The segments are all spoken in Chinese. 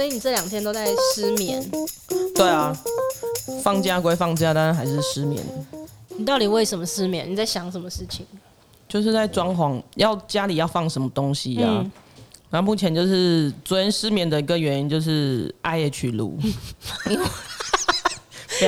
所以你这两天都在失眠？对啊，放假归放假，但是还是失眠。你到底为什么失眠？你在想什么事情？就是在装潢，要家里要放什么东西啊？嗯、然后目前就是昨天失眠的一个原因就是 IH 炉。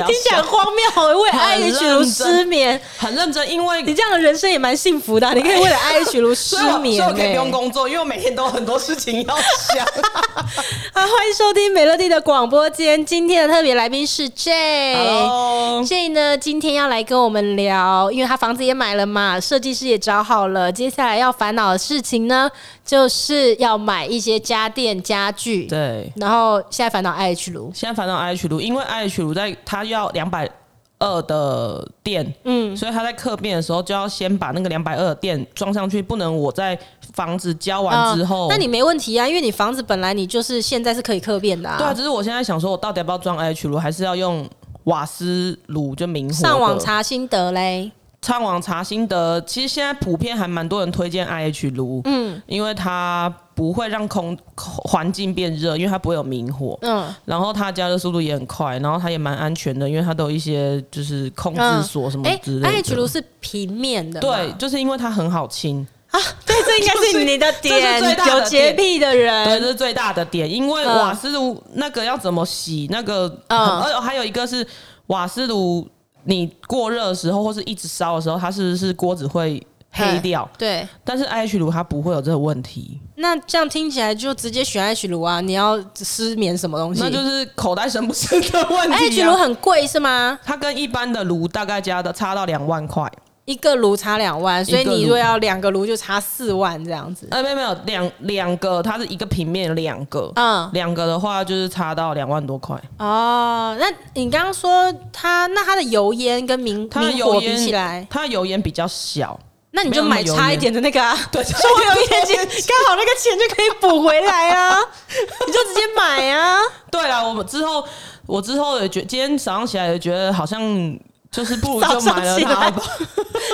听起来很荒谬，为 IH 炉失眠，很认真，因为你这样的人生也蛮幸福的，你可以为了 IH 炉失眠，所以我可以不用工作，因为我每天都有很多事情要想。啊，欢迎收听美乐蒂的广播间，今天的特别来宾是 J，J 呢，今天要来跟我们聊，因为他房子也买了嘛，设计师也找好了，接下来要烦恼的事情呢，就是要买一些家电家具，对，然后现在烦恼 IH 炉，现在烦恼 IH 炉，因为 IH 炉在它。要两百二的电，嗯，所以他在客变的时候就要先把那个两百二的电装上去，不能我在房子交完之后，那、呃、你没问题啊，因为你房子本来你就是现在是可以客变的啊。对啊，只是我现在想说，我到底要不要装 IH 炉，还是要用瓦斯炉就明火？上网查心得嘞。上网查心得，其实现在普遍还蛮多人推荐 IH 炉，嗯，因为它不会让空环境变热，因为它不会有明火，嗯，然后它加热速度也很快，然后它也蛮安全的，因为它都有一些就是控制锁什么之类的。哎，IH 炉是平面的，对，就是因为它很好清。啊，对，这应该是 你的点，这是最大的有洁癖的人，对，这是最大的点，因为瓦斯炉那个要怎么洗，那个，嗯，而还有一个是瓦斯炉。你过热的时候，或是一直烧的时候，它是不是锅子会黑掉？对。但是 IH 炉它不会有这个问题。那这样听起来就直接选 IH 炉啊？你要失眠什么东西？那就是口袋深不深的问题啊。IH 炉很贵是吗？它跟一般的炉大概加的差到两万块。一个炉差两万，所以你如果要两个炉就差四万这样子。呃，没有没有，两两个它是一个平面两个，嗯，两个的话就是差到两万多块。哦，那你刚刚说它，那它的油烟跟明明火比起来，它的油烟比较小，那你就买差一点的那个啊，对，说我有一点钱，刚好那个钱就可以补回来啊，你就直接买啊。对啊，我们之后我之后也觉，今天早上起来也觉得好像。就是 不如就买了它吧。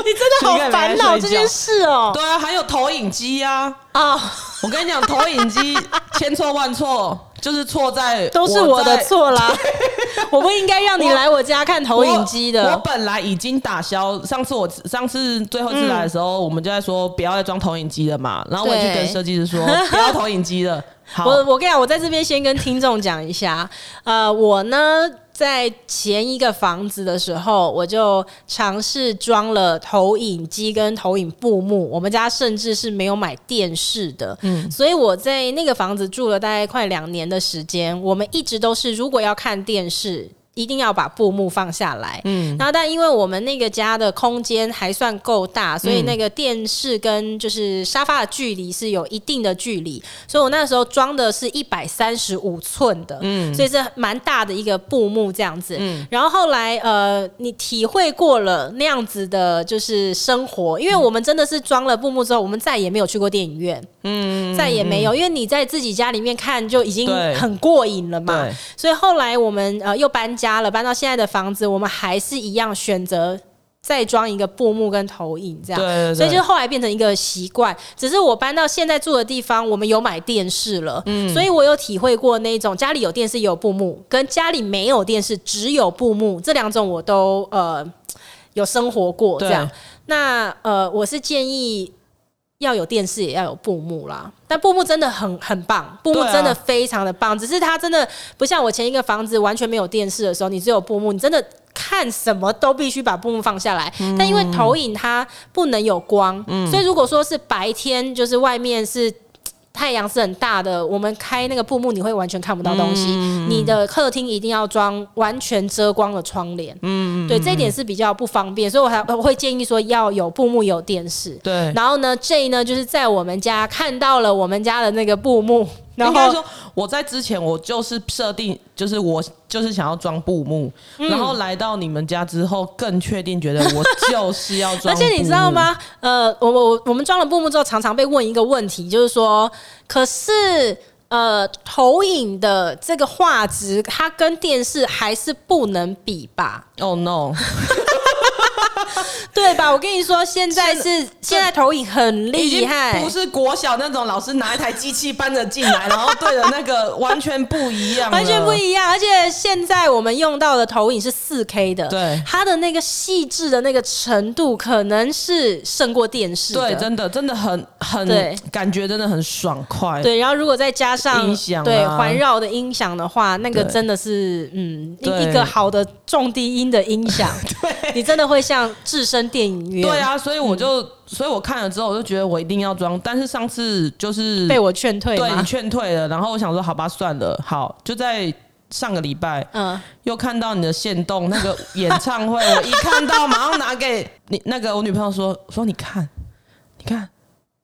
你真的好烦恼这件事哦。对啊，还有投影机啊啊！我跟你讲，投影机 千错万错，就是错在都是我的错啦。我不应该让你来我家看投影机的。我本来已经打消，上次我上次最后一次来的时候，我们就在说不要再装投影机了嘛。然后我就跟设计师说不要投影机了。好，我我跟你讲，我在这边先跟听众讲一下，呃，我呢。在前一个房子的时候，我就尝试装了投影机跟投影布幕。我们家甚至是没有买电视的，嗯，所以我在那个房子住了大概快两年的时间。我们一直都是，如果要看电视。一定要把布幕放下来，嗯，然后但因为我们那个家的空间还算够大，所以那个电视跟就是沙发的距离是有一定的距离，所以我那时候装的是一百三十五寸的，嗯，所以是蛮大的一个布幕这样子，嗯，然后后来呃，你体会过了那样子的就是生活，因为我们真的是装了布幕之后，我们再也没有去过电影院，嗯，再也没有，因为你在自己家里面看就已经很过瘾了嘛，所以后来我们呃又搬家。家了，搬到现在的房子，我们还是一样选择再装一个布幕跟投影这样，对，所以就后来变成一个习惯。只是我搬到现在住的地方，我们有买电视了，嗯，所以我有体会过那种家里有电视也有布幕，跟家里没有电视只有布幕这两种，我都呃有生活过这样。那呃，我是建议。要有电视，也要有布幕啦。但布幕真的很很棒，布幕真的非常的棒。啊、只是它真的不像我前一个房子完全没有电视的时候，你只有布幕，你真的看什么都必须把布幕放下来。嗯、但因为投影它不能有光，嗯、所以如果说是白天，就是外面是。太阳是很大的，我们开那个布幕，你会完全看不到东西。嗯、你的客厅一定要装完全遮光的窗帘。嗯，对，这一点是比较不方便，所以我还我会建议说要有布幕，有电视。对，然后呢，J 呢就是在我们家看到了我们家的那个布幕。应该说，我在之前我就是设定，就是我就是想要装布幕，嗯、然后来到你们家之后，更确定觉得我就是要 装。而且你知道吗？呃，我我我们装了布幕之后，常常被问一个问题，就是说，可是呃，投影的这个画质，它跟电视还是不能比吧？哦、oh, no！对吧？我跟你说，现在是现在，投影很厉害，不是国小那种老师拿一台机器搬着进来，然后对着那个完全不一样，完全不一样。而且现在我们用到的投影是四 K 的，对它的那个细致的那个程度，可能是胜过电视。对，真的真的很很对，感觉真的很爽快。对，然后如果再加上音响、啊，对环绕的音响的话，那个真的是嗯一一个好的重低音的音响，对你真的会像置身电影院。对啊，所以我就，嗯、所以我看了之后，我就觉得我一定要装。但是上次就是被我劝退，对，你劝退了。然后我想说，好吧，算了，好，就在上个礼拜，嗯，又看到你的线动那个演唱会，我一看到马上拿给你那个我女朋友说，说你看，你看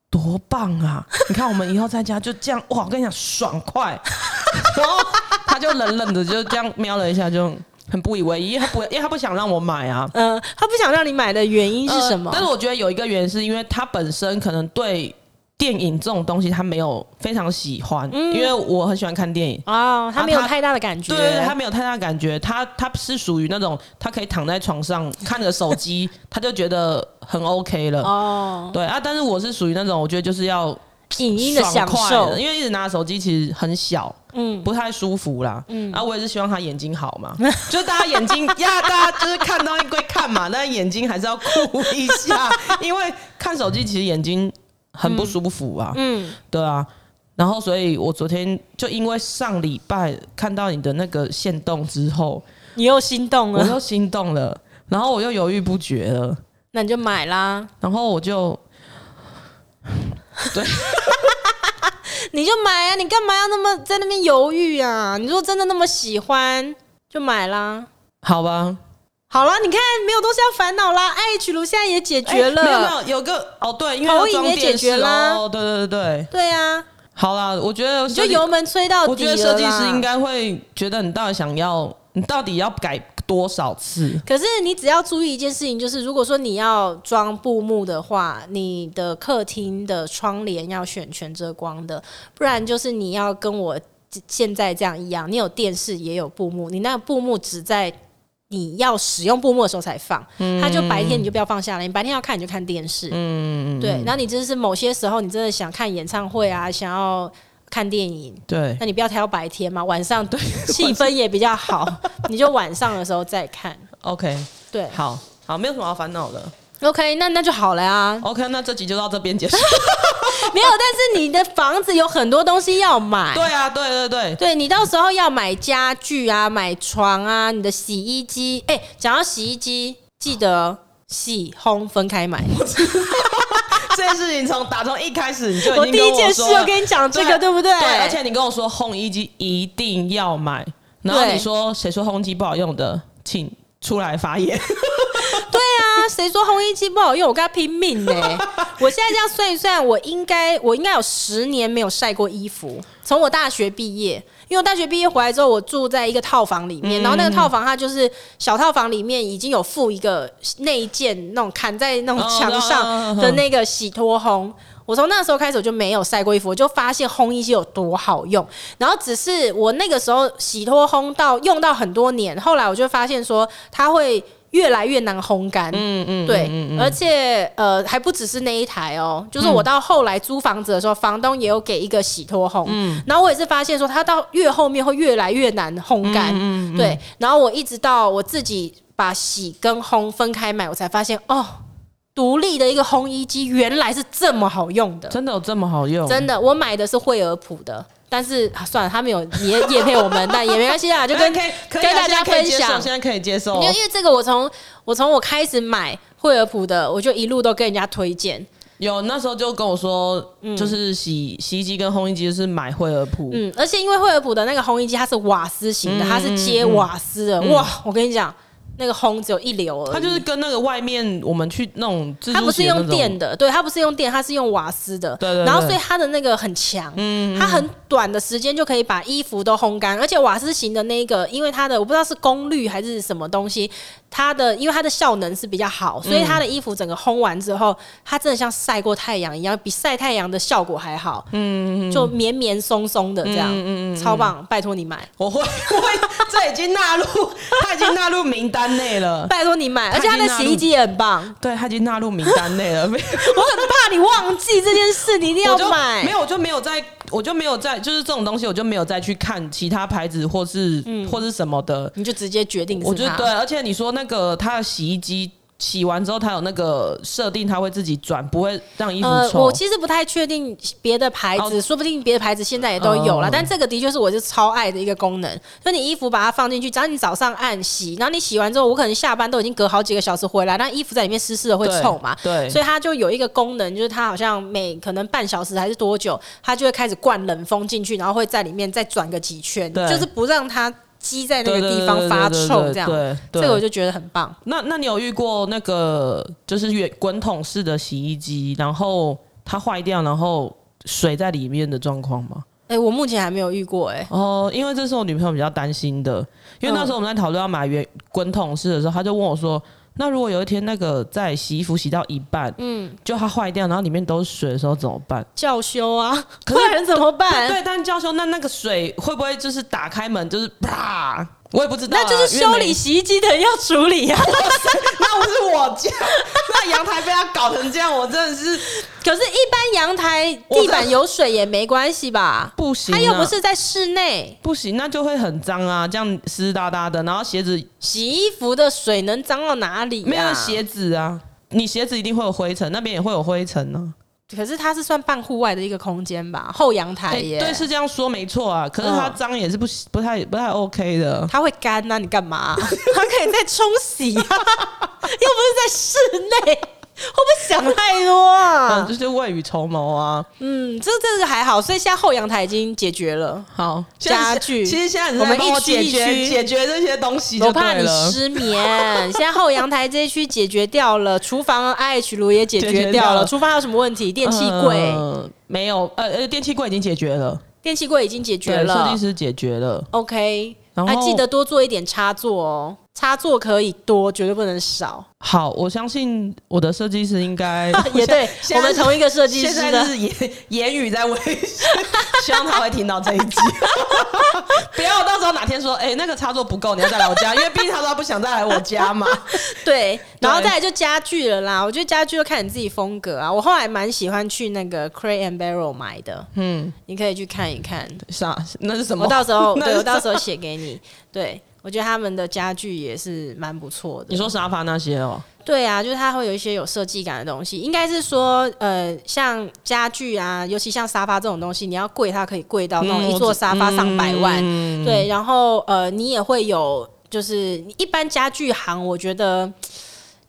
多棒啊！你看我们以后在家就这样，哇，我跟你讲，爽快。然后他就冷冷的就这样瞄了一下，就。很不以为意，因为他不，因为他不想让我买啊。嗯、呃，他不想让你买的原因是什么？呃、但是我觉得有一个原因，是因为他本身可能对电影这种东西他没有非常喜欢。嗯，因为我很喜欢看电影哦，他没有太大的感觉。对，对，他没有太大的感觉。他他是属于那种他可以躺在床上看着手机，他就觉得很 OK 了。哦，对啊，但是我是属于那种我觉得就是要。影音的享受，因为一直拿手机其实很小，嗯，不太舒服啦，嗯，啊，我也是希望他眼睛好嘛，就大家眼睛呀，大家就是看到一归看嘛，但眼睛还是要顾一下，因为看手机其实眼睛很不舒服啊，嗯，对啊，然后所以我昨天就因为上礼拜看到你的那个线动之后，你又心动了，我又心动了，然后我又犹豫不决了，那你就买啦，然后我就。对，你就买啊！你干嘛要那么在那边犹豫啊？你说真的那么喜欢，就买啦。好吧，好了，你看没有东西要烦恼啦。IH 炉现在也解决了，欸、没有没有，有个哦对，因为投影也解决啦。哦，对对对对，对啊。好啦，我觉得你就油门催到底。我觉得设计师应该会觉得你到底想要，你到底要改。多少次？可是你只要注意一件事情，就是如果说你要装布幕的话，你的客厅的窗帘要选全遮光的，不然就是你要跟我现在这样一样，你有电视也有布幕，你那个布幕只在你要使用布幕的时候才放，嗯，它就白天你就不要放下来，你白天要看你就看电视，嗯，对，然后你就是某些时候你真的想看演唱会啊，想要。看电影，对，那你不要挑白天嘛，晚上对 气氛也比较好，你就晚上的时候再看。OK，对，好好，没有什么要烦恼的。OK，那那就好了呀。OK，那这集就到这边结束。没有，但是你的房子有很多东西要买。对啊，对对对，对你到时候要买家具啊，买床啊，你的洗衣机。哎、欸，讲到洗衣机，记得洗烘分开买。事情从打从一开始你就已经跟我第一件事我跟你讲这个对，对不对？对，而且你跟我说烘衣机一定要买，然后你说谁说烘机不好用的，请出来发言。对啊，谁说烘衣机不好用？我跟他拼命呢、欸！我现在这样算一算，我应该我应该有十年没有晒过衣服，从我大学毕业。因为我大学毕业回来之后，我住在一个套房里面，然后那个套房它就是小套房里面已经有附一个内建那种砍在那种墙上的那个洗脱烘。我从那个时候开始我就没有晒过衣服，我就发现烘衣机有多好用。然后只是我那个时候洗脱烘到用到很多年，后来我就发现说它会。越来越难烘干，嗯嗯，对，嗯嗯、而且呃还不只是那一台哦，就是我到后来租房子的时候，房东也有给一个洗脱烘，嗯，然后我也是发现说，它到越后面会越来越难烘干，嗯，嗯，对，然后我一直到我自己把洗跟烘分开买，我才发现哦，独立的一个烘衣机原来是这么好用的，真的有这么好用？真的，我买的是惠而浦的。但是、啊、算了，他没有也也配我们，但也没关系啦，就跟 跟大家分享。现在可以接受，因为因为这个我从我从我开始买惠而浦的，我就一路都跟人家推荐。有那时候就跟我说，就是洗洗衣机跟烘衣机就是买惠而浦。嗯，而且因为惠而浦的那个烘衣机它是瓦斯型的，它是接瓦斯的，哇！我跟你讲。那个烘只有一流而已，它就是跟那个外面我们去那种，它不是用电的，对，它不是用电，它是用瓦斯的，对然后所以它的那个很强，嗯，它很短的时间就可以把衣服都烘干，而且瓦斯型的那个，因为它的我不知道是功率还是什么东西。它的因为它的效能是比较好，所以它的衣服整个烘完之后，它真的像晒过太阳一样，比晒太阳的效果还好。嗯，就绵绵松松的这样，嗯嗯，超棒！拜托你买，我会，我会，这已经纳入，它已经纳入名单单内了。拜托你买，而且他的洗衣机也很棒。对，他已经纳入名单内了。我很怕你忘记这件事，你一定要买。没有，我就没有在，我就没有在，就是这种东西，我就没有再去看其他牌子或是、嗯、或是什么的，你就直接决定。我觉得对，而且你说那个他的洗衣机。洗完之后，它有那个设定，它会自己转，不会让衣服臭。呃，我其实不太确定别的牌子，哦、说不定别的牌子现在也都有了。哦、但这个的确是我是超爱的一个功能。就你衣服把它放进去，只要你早上按洗，然后你洗完之后，我可能下班都已经隔好几个小时回来，那衣服在里面湿湿的会臭嘛？对。对，所以它就有一个功能，就是它好像每可能半小时还是多久，它就会开始灌冷风进去，然后会在里面再转个几圈，就是不让它。积在那个地方发臭，这样，这个我就觉得很棒。那那你有遇过那个就是圆滚筒式的洗衣机，然后它坏掉，然后水在里面的状况吗？哎、欸，我目前还没有遇过、欸，哎。哦，因为这是我女朋友比较担心的，因为那时候我们在讨论要买圆滚筒式的时候，她就问我说。那如果有一天那个在洗衣服洗到一半，嗯，就它坏掉，然后里面都是水的时候怎么办？叫修啊，客人 怎么办？对，但叫修，那那个水会不会就是打开门就是啪？我也不知道、啊，那就是修理洗衣机的人要处理呀、啊。那不是我家，那阳台被他搞成这样，我真的是。可是，一般阳台地板有水也没关系吧？不行、啊，他又不是在室内，不行，那就会很脏啊，这样湿哒哒的。然后鞋子洗衣服的水能脏到哪里、啊？没有鞋子啊，你鞋子一定会有灰尘，那边也会有灰尘呢、啊。可是它是算半户外的一个空间吧，后阳台耶、欸。对，是这样说没错啊。可是它脏也是不不太不太 OK 的。它会干啊，你干嘛？它可以再冲洗啊，又不是在室内。会不会想太多啊？嗯，就是未雨绸缪啊。嗯，这这个还好，所以现在后阳台已经解决了。好，家具其实现在我们一区一区解决这些东西，我怕你失眠。现在后阳台这一区解决掉了，厨房 IH 炉也解决掉了。厨房还有什么问题？电器柜、呃、没有，呃呃，电器柜已经解决了。电器柜已经解决了，设计师解决了。OK，还、啊、记得多做一点插座哦。插座可以多，绝对不能少。好，我相信我的设计师应该 也对。我们同一个设计师的，是言言语在威胁，希望他会听到这一集。不要到时候哪天说，哎、欸，那个插座不够，你要再来我家，因为毕竟他说他不想再来我家嘛。对，然后再来就家具了啦。我觉得家具就看你自己风格啊。我后来蛮喜欢去那个 Crate and Barrel 买的，嗯，你可以去看一看。啥？那是什么？我到时候对我到时候写给你。对。我觉得他们的家具也是蛮不错的。你说沙发那些哦？对啊，就是它会有一些有设计感的东西。应该是说，呃，像家具啊，尤其像沙发这种东西，你要贵，它可以贵到那种一座沙发上百万。嗯、对，然后呃，你也会有，就是一般家具行，我觉得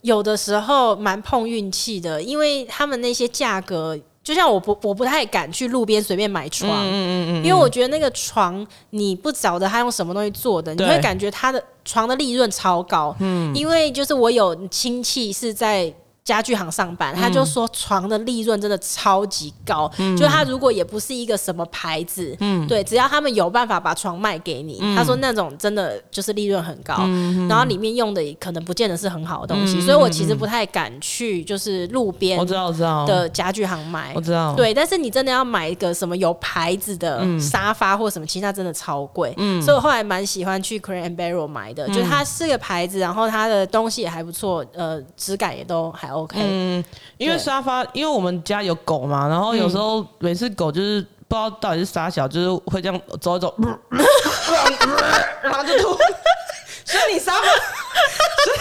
有的时候蛮碰运气的，因为他们那些价格。就像我不我不太敢去路边随便买床，嗯嗯嗯，因为我觉得那个床你不晓得他用什么东西做的，你会感觉他的床的利润超高，嗯，因为就是我有亲戚是在。家具行上班，他就说床的利润真的超级高，嗯、就他如果也不是一个什么牌子，嗯，对，只要他们有办法把床卖给你，嗯、他说那种真的就是利润很高，嗯、然后里面用的可能不见得是很好的东西，嗯、所以我其实不太敢去就是路边我知道我知道。的家具行买，我知道，对，但是你真的要买一个什么有牌子的沙发或什么，其实它真的超贵，嗯，所以我后来蛮喜欢去 Crane and Barrel 买的，嗯、就是它是个牌子，然后它的东西也还不错，呃，质感也都还。OK，嗯，因为沙发，因为我们家有狗嘛，然后有时候每次狗就是不知道到底是啥小，就是会这样走一走，然后就吐。所以你沙发，所以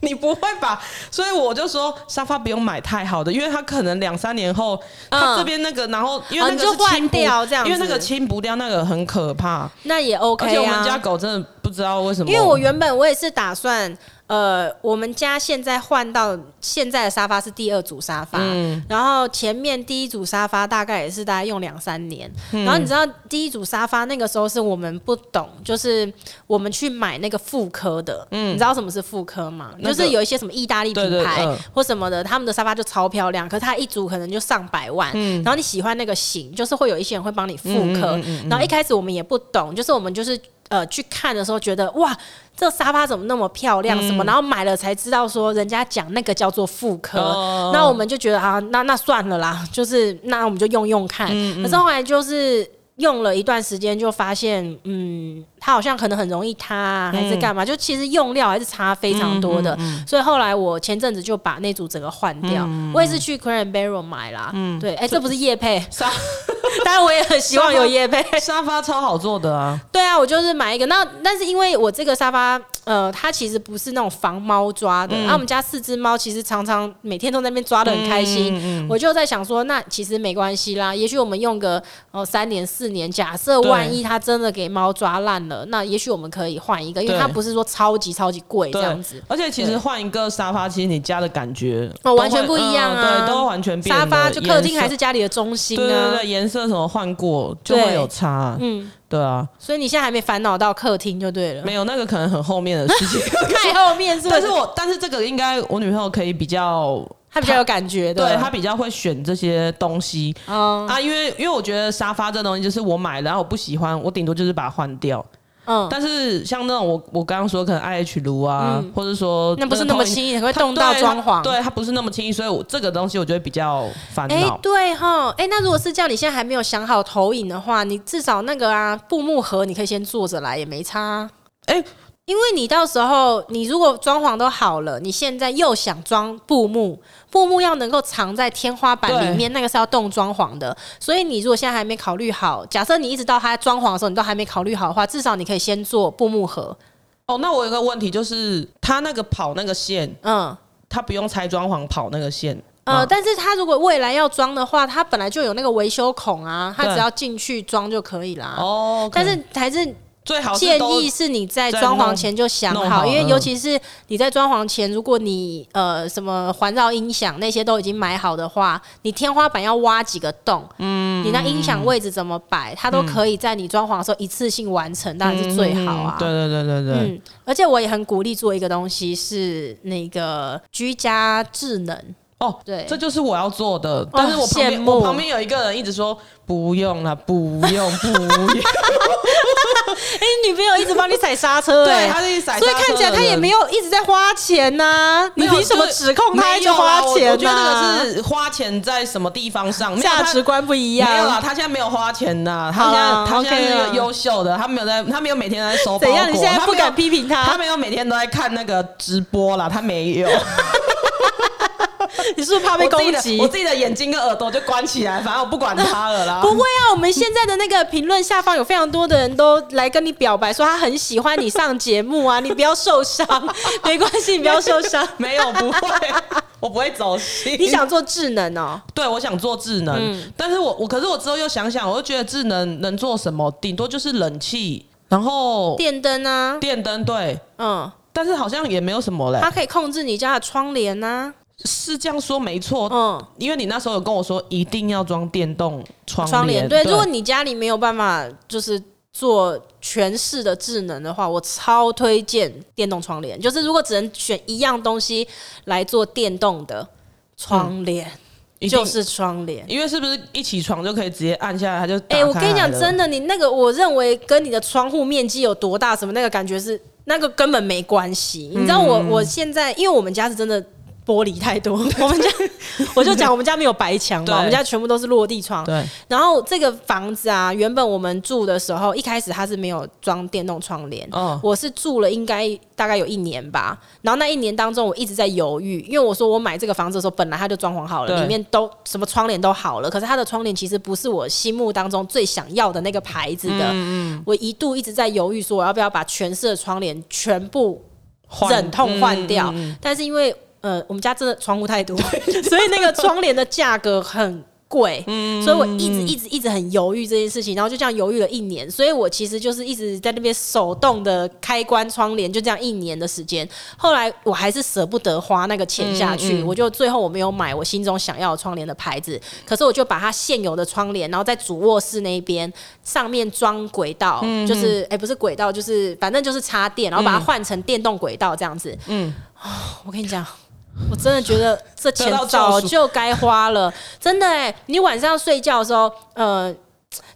你不会把，所以我就说沙发不用买太好的，因为它可能两三年后，它这边那个，然后因为那个是清掉这样，因为那个清不掉，那个很可怕。那也 OK 啊。而且我们家狗真的不知道为什么，因为我原本我也是打算。呃，我们家现在换到现在的沙发是第二组沙发，嗯、然后前面第一组沙发大概也是大概用两三年，嗯、然后你知道第一组沙发那个时候是我们不懂，就是我们去买那个妇科的，嗯、你知道什么是妇科吗？那个、就是有一些什么意大利品牌或什么的，他们的沙发就超漂亮，可是它一组可能就上百万，嗯、然后你喜欢那个型，就是会有一些人会帮你妇科，然后一开始我们也不懂，就是我们就是。呃，去看的时候觉得哇，这个沙发怎么那么漂亮？什么？嗯、然后买了才知道说，人家讲那个叫做妇科。哦、那我们就觉得啊，那那算了啦，就是那我们就用用看。可是后来就是用了一段时间，就发现，嗯，它好像可能很容易塌，啊，还是干嘛？嗯、就其实用料还是差非常多的。所以后来我前阵子就把那组整个换掉。嗯、我也是去 Crane Barrel 买啦。嗯，对，哎、欸，这不是叶配，沙 当然我也很希望有夜配。沙发超好做的啊。对啊，我就是买一个。那但是因为我这个沙发，呃，它其实不是那种防猫抓的。然后、嗯啊、我们家四只猫其实常常每天都在那边抓的很开心。嗯嗯嗯、我就在想说，那其实没关系啦。也许我们用个哦三年四年，假设万一它真的给猫抓烂了，那也许我们可以换一个，因为它不是说超级超级贵这样子。而且其实换一个沙发，其实你家的感觉哦完全不一样啊，嗯、对，都完全变。沙发就客厅还是家里的中心啊，对对对，颜色什么换过就会有差，嗯，对啊。所以你现在还没烦恼到客厅就对了，没有那个可能很后面的事情，太后面是不是？但是我但是这个应该我女朋友可以比较。她比较有感觉的，对，她比较会选这些东西，嗯啊，因为因为我觉得沙发这东西就是我买了，然后我不喜欢，我顶多就是把它换掉，嗯。但是像那种我我刚刚说可能 IH 炉啊，或者说那不是那么轻易，很会动到装潢，对，它不是那么轻易，所以我这个东西我觉得比较烦恼。哎，对哈，哎，那如果是这样，你现在还没有想好投影的话，你至少那个啊布幕盒你可以先坐着来，也没差。哎。因为你到时候，你如果装潢都好了，你现在又想装布幕，布幕要能够藏在天花板里面，那个是要动装潢的。所以你如果现在还没考虑好，假设你一直到它装潢的时候，你都还没考虑好的话，至少你可以先做布幕盒。哦，那我有个问题就是，它那个跑那个线，嗯，它不用拆装潢跑那个线，呃，但是它如果未来要装的话，它本来就有那个维修孔啊，它只要进去装就可以啦。哦，但是还是。最好建议是你在装潢前就想好，好因为尤其是你在装潢前，如果你呃什么环绕音响那些都已经买好的话，你天花板要挖几个洞，嗯，你那音响位置怎么摆，它都可以在你装潢的时候一次性完成，当然是最好啊。对对对对对。嗯，而且我也很鼓励做一个东西，是那个居家智能。哦，对，这就是我要做的，但是我旁边我旁边有一个人一直说不用了，不用，不用。哎，女朋友一直帮你踩刹车，对，他一直踩，所以看起来他也没有一直在花钱呐。你凭什么指控他一直花钱？我觉得这个是花钱在什么地方上，价值观不一样。没有啦，他现在没有花钱呐，他现在他现在是优秀的，他没有在，他没有每天在收。怎样？你现在不敢批评他？他没有每天都在看那个直播啦，他没有。你是不是怕被攻击？我自己的眼睛跟耳朵就关起来，反正我不管他了啦。不会啊，我们现在的那个评论下方有非常多的人都来跟你表白，说他很喜欢你上节目啊，你不要受伤，没关系，你不要受伤。没有，不会，我不会走心。你想做智能哦？对，我想做智能，嗯、但是我我可是我之后又想想，我又觉得智能能做什么？顶多就是冷气，然后电灯啊，电灯对，嗯，但是好像也没有什么嘞。它可以控制你家的窗帘啊。是这样说没错，嗯，因为你那时候有跟我说一定要装电动窗帘，窗帘对。如果你家里没有办法就是做全市的智能的话，我超推荐电动窗帘。就是如果只能选一样东西来做电动的窗帘，嗯、就是窗帘，因为是不是一起床就可以直接按下来，它就哎、欸，我跟你讲真的，你那个我认为跟你的窗户面积有多大什么那个感觉是那个根本没关系。嗯、你知道我我现在因为我们家是真的。玻璃太多，我们家 我就讲我们家没有白墙嘛，我们家全部都是落地窗。对，然后这个房子啊，原本我们住的时候，一开始它是没有装电动窗帘。哦，我是住了应该大概有一年吧，然后那一年当中我一直在犹豫，因为我说我买这个房子的时候，本来它就装潢好了，里面都什么窗帘都好了，可是它的窗帘其实不是我心目当中最想要的那个牌子的。嗯嗯，我一度一直在犹豫，说我要不要把全室的窗帘全部忍痛换掉，嗯嗯嗯，但是因为。呃，我们家真的窗户太多，所以那个窗帘的价格很贵，嗯、所以我一直一直一直很犹豫这件事情，然后就这样犹豫了一年，所以我其实就是一直在那边手动的开关窗帘，就这样一年的时间。后来我还是舍不得花那个钱下去，嗯嗯、我就最后我没有买我心中想要的窗帘的牌子，可是我就把它现有的窗帘，然后在主卧室那边上面装轨道，嗯、就是哎、欸、不是轨道，就是反正就是插电，然后把它换成电动轨道这样子。嗯，哦、我跟你讲。我真的觉得这钱 早就该花了，真的哎、欸！你晚上睡觉的时候，呃，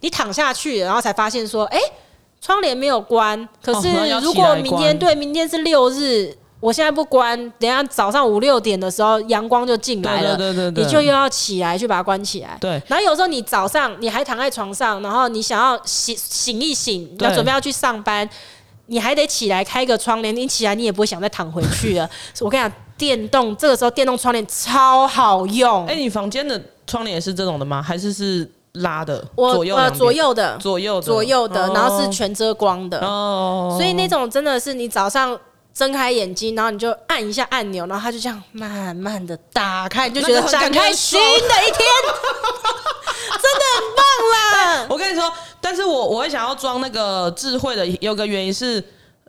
你躺下去，然后才发现说，哎、欸，窗帘没有关。可是如果明天对，明天是六日，我现在不关，等下早上五六点的时候阳光就进来了，对对对对，你就又要起来去把它关起来。对，然后有时候你早上你还躺在床上，然后你想要醒醒一醒，要准备要去上班，你还得起来开个窗帘，你起来你也不会想再躺回去了。我跟你讲，电动这个时候电动窗帘超好用。哎、欸，你房间的窗帘也是这种的吗？还是是拉的？我左右呃左右的，左右的左右的，然后是全遮光的。哦，所以那种真的是你早上。睁开眼睛，然后你就按一下按钮，然后它就这样慢慢的打开，你就觉得展开新的一天，真的很棒啦！我跟你说，但是我我会想要装那个智慧的，有个原因是，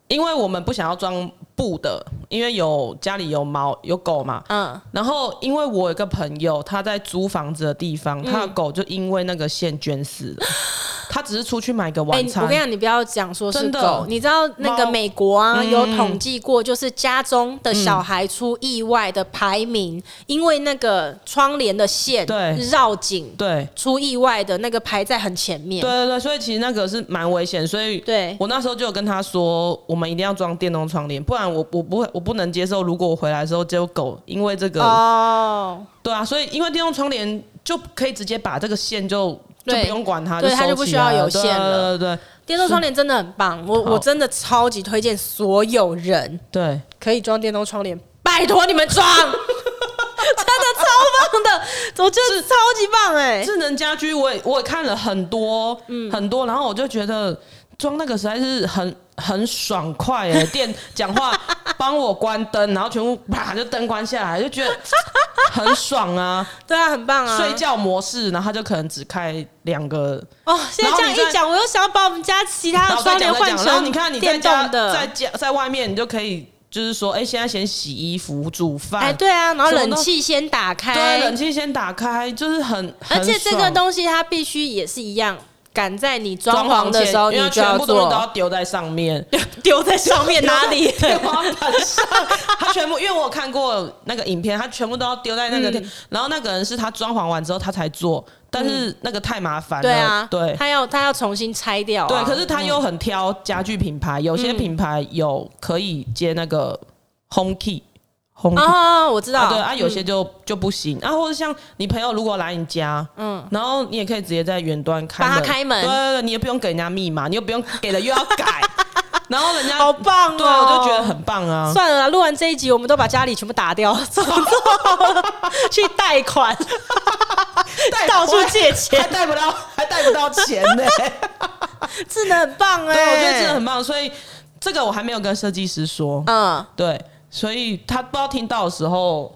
因为我们不想要装布的，因为有家里有猫有狗嘛，嗯，然后因为我有个朋友他在租房子的地方，他的狗就因为那个线卷死了。他只是出去买个晚餐。欸、我跟你讲，你不要讲说是狗。你知道那个美国啊，嗯、有统计过，就是家中的小孩出意外的排名，嗯、因为那个窗帘的线绕颈，对，出意外的那个排在很前面。对对对，所以其实那个是蛮危险。所以，对我那时候就有跟他说，我们一定要装电动窗帘，不然我我不会，我不能接受。如果我回来的时候只有狗，因为这个哦，对啊，所以因为电动窗帘就可以直接把这个线就。就不用管它，对，它就不需要有线了。对对对，电动窗帘真的很棒，我我真的超级推荐所有人，对，可以装电动窗帘，拜托你们装，真的超棒的，我觉得超级棒哎！智能家居我也我也看了很多，嗯，很多，然后我就觉得装那个实在是很很爽快哎，电讲话帮我关灯，然后全部啪就灯关下来，就觉得。很爽啊！对啊，很棒啊！睡觉模式，然后他就可能只开两个哦。现在这样一讲，我又想要把我们家其他的窗帘换成你看你在家，在家在外面，你就可以就是说，哎，现在先洗衣服、煮饭。哎，对啊，然后冷气先打开，对，冷气先打开，就是很。而且这个东西它必须也是一样。赶在你装潢的时候，你就要做，全部都要丢在上面，丢在上面哪里？天花板上，他全部，因为我有看过那个影片，他全部都要丢在那个，嗯、然后那个人是他装潢完之后他才做，但是那个太麻烦了，对啊，对，他要他要重新拆掉，啊，对，可是他又很挑家具品牌，有些品牌有可以接那个 Home Key。哦，我知道，对啊，有些就就不行。啊，或者像你朋友如果来你家，嗯，然后你也可以直接在远端开，帮他开门，对对对，你也不用给人家密码，你又不用给了又要改，然后人家好棒哦，对，我就觉得很棒啊。算了，录完这一集，我们都把家里全部打掉，走走，去贷款，到处借钱，还贷不到，还贷不到钱呢，真的很棒哎，对，我觉得真的很棒，所以这个我还没有跟设计师说，嗯，对。所以他不知道听到的时候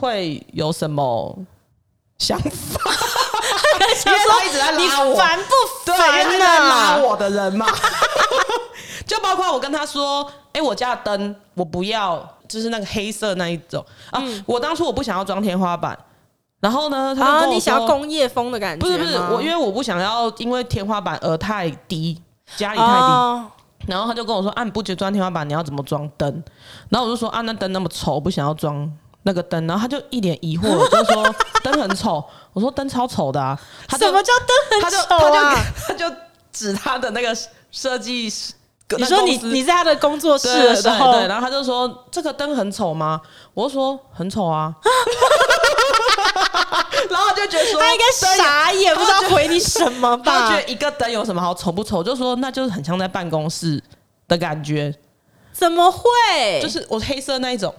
会有什么想法，因为他一直在拉我，烦不烦啊？对，因拉我的人嘛，就包括我跟他说：“哎、欸，我家的灯我不要，就是那个黑色那一种啊。嗯”我当初我不想要装天花板，然后呢，他说：“啊、你想要工业风的感觉？”不是不是，我因为我不想要因为天花板而太低，家里太低。哦然后他就跟我说：“啊，你不觉得装天花板，你要怎么装灯？”然后我就说：“啊，那灯那么丑，我不想要装那个灯。”然后他就一脸疑惑，就说：“灯很丑。”我说：“灯超丑的啊！”他什么叫灯很丑啊？他就指他的那个设计师。你说你你在他的工作室的时候，对，然后他就说：“这个灯很丑吗？”我就说：“很丑啊。”他应该傻眼，不知道回你什么吧？他觉得一个灯有什么好丑不丑？就说那就是很像在办公室的感觉。怎么会？就是我黑色那一种。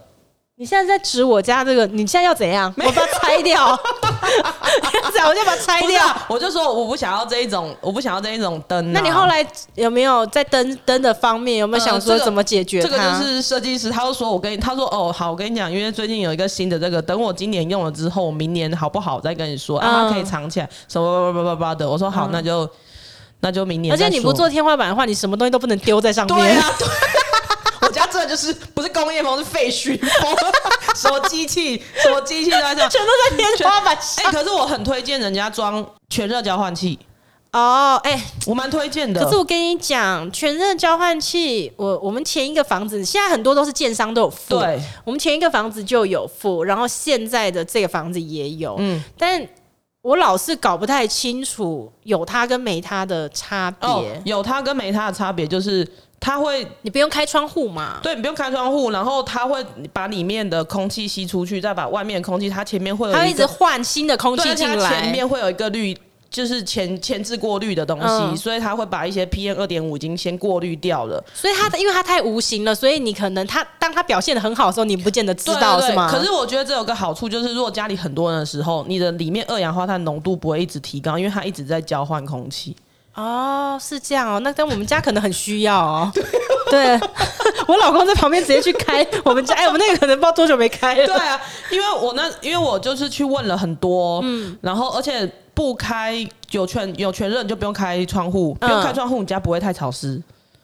你现在在指我家这个？你现在要怎样？我把它拆掉。这样我就把它拆掉。我就说我不想要这一种，我不想要这一种灯。那你后来有没有在灯灯的方面有没有想说怎么解决？这个就是设计师，他就说我跟你，他说哦好，我跟你讲，因为最近有一个新的这个，等我今年用了之后，明年好不好再跟你说，啊，可以藏起来，什么叭叭叭叭的。我说好，那就那就明年。而且你不做天花板的话，你什么东西都不能丢在上面。对啊。就是不是工业风，是废墟风。什么机器，什么机器都在这，全都在天花板上。哎、欸，可是我很推荐人家装全热交换器。哦，哎，我蛮推荐的。可是我跟你讲，全热交换器，我我们前一个房子，现在很多都是建商都有付。对，我们前一个房子就有付，然后现在的这个房子也有。嗯，但我老是搞不太清楚有它跟没它的差别。哦，有它跟没它的差别就是。它会你不用开窗户嘛？对，你不用开窗户，然后它会把里面的空气吸出去，再把外面的空气，它前面会有一，它会一直换新的空气进来，前面会有一个滤。就是前前置过滤的东西，嗯、所以它会把一些 PM 二点五已经先过滤掉了。所以它的，因为它太无形了，所以你可能它当它表现的很好的时候，你不见得知道，是吗？可是我觉得这有个好处，就是如果家里很多人的时候，你的里面二氧化碳浓度不会一直提高，因为它一直在交换空气。哦，是这样哦。那但我们家可能很需要哦。对，我老公在旁边直接去开 我们家，哎，我们那个可能不知道多久没开了。对啊，因为我那因为我就是去问了很多，嗯，然后而且。不开有全有全热，你就不用开窗户，不用开窗户，你家不会太潮湿。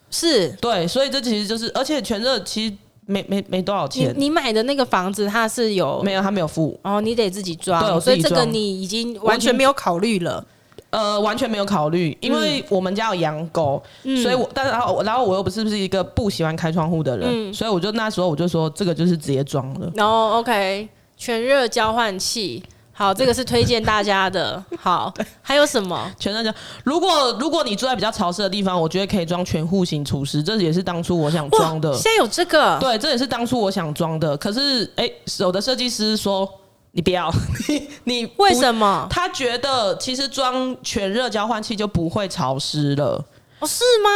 是对，所以这其实就是，而且全热其实没没没多少钱。你买的那个房子它是有没有？它没有付哦，你得自己装。对，所以这个你已经完全没有考虑了。呃，完全没有考虑，因为我们家有养狗，嗯、所以我但是然后然后我又不是不是一个不喜欢开窗户的人，嗯、所以我就那时候我就说这个就是直接装了。然后、oh, OK，全热交换器。好，这个是推荐大家的。好，还有什么？全热交。如果如果你住在比较潮湿的地方，我觉得可以装全户型除湿，这也是当初我想装的。现在有这个？对，这也是当初我想装的。可是，哎、欸，有的设计师说你不要，你你为什么？他觉得其实装全热交换器就不会潮湿了。哦，是吗？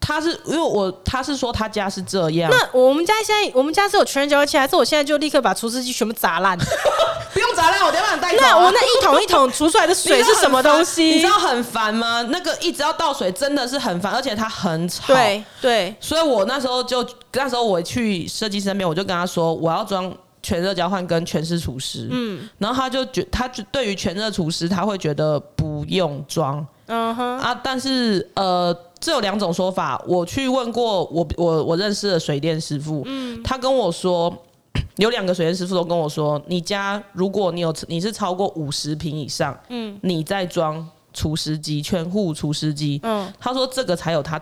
他是因为我，他是说他家是这样。那我们家现在，我们家是有全热交换器，还是我现在就立刻把除湿机全部砸烂？不用砸烂，我等下把你带走。那我那一桶一桶除出来的水是什么东西？你知道很烦吗？那个一直要倒水，真的是很烦，而且它很吵。对对，所以我那时候就那时候我去设计师那边，我就跟他说我要装全热交换跟全湿厨师。嗯，然后他就觉他对于全热厨师，他会觉得不用装。嗯哼啊，但是呃。这有两种说法，我去问过我我我认识的水电师傅，嗯，他跟我说，有两个水电师傅都跟我说，你家如果你有你是超过五十平以上，嗯，你再装除湿机，全户除湿机，嗯，他说这个才有它。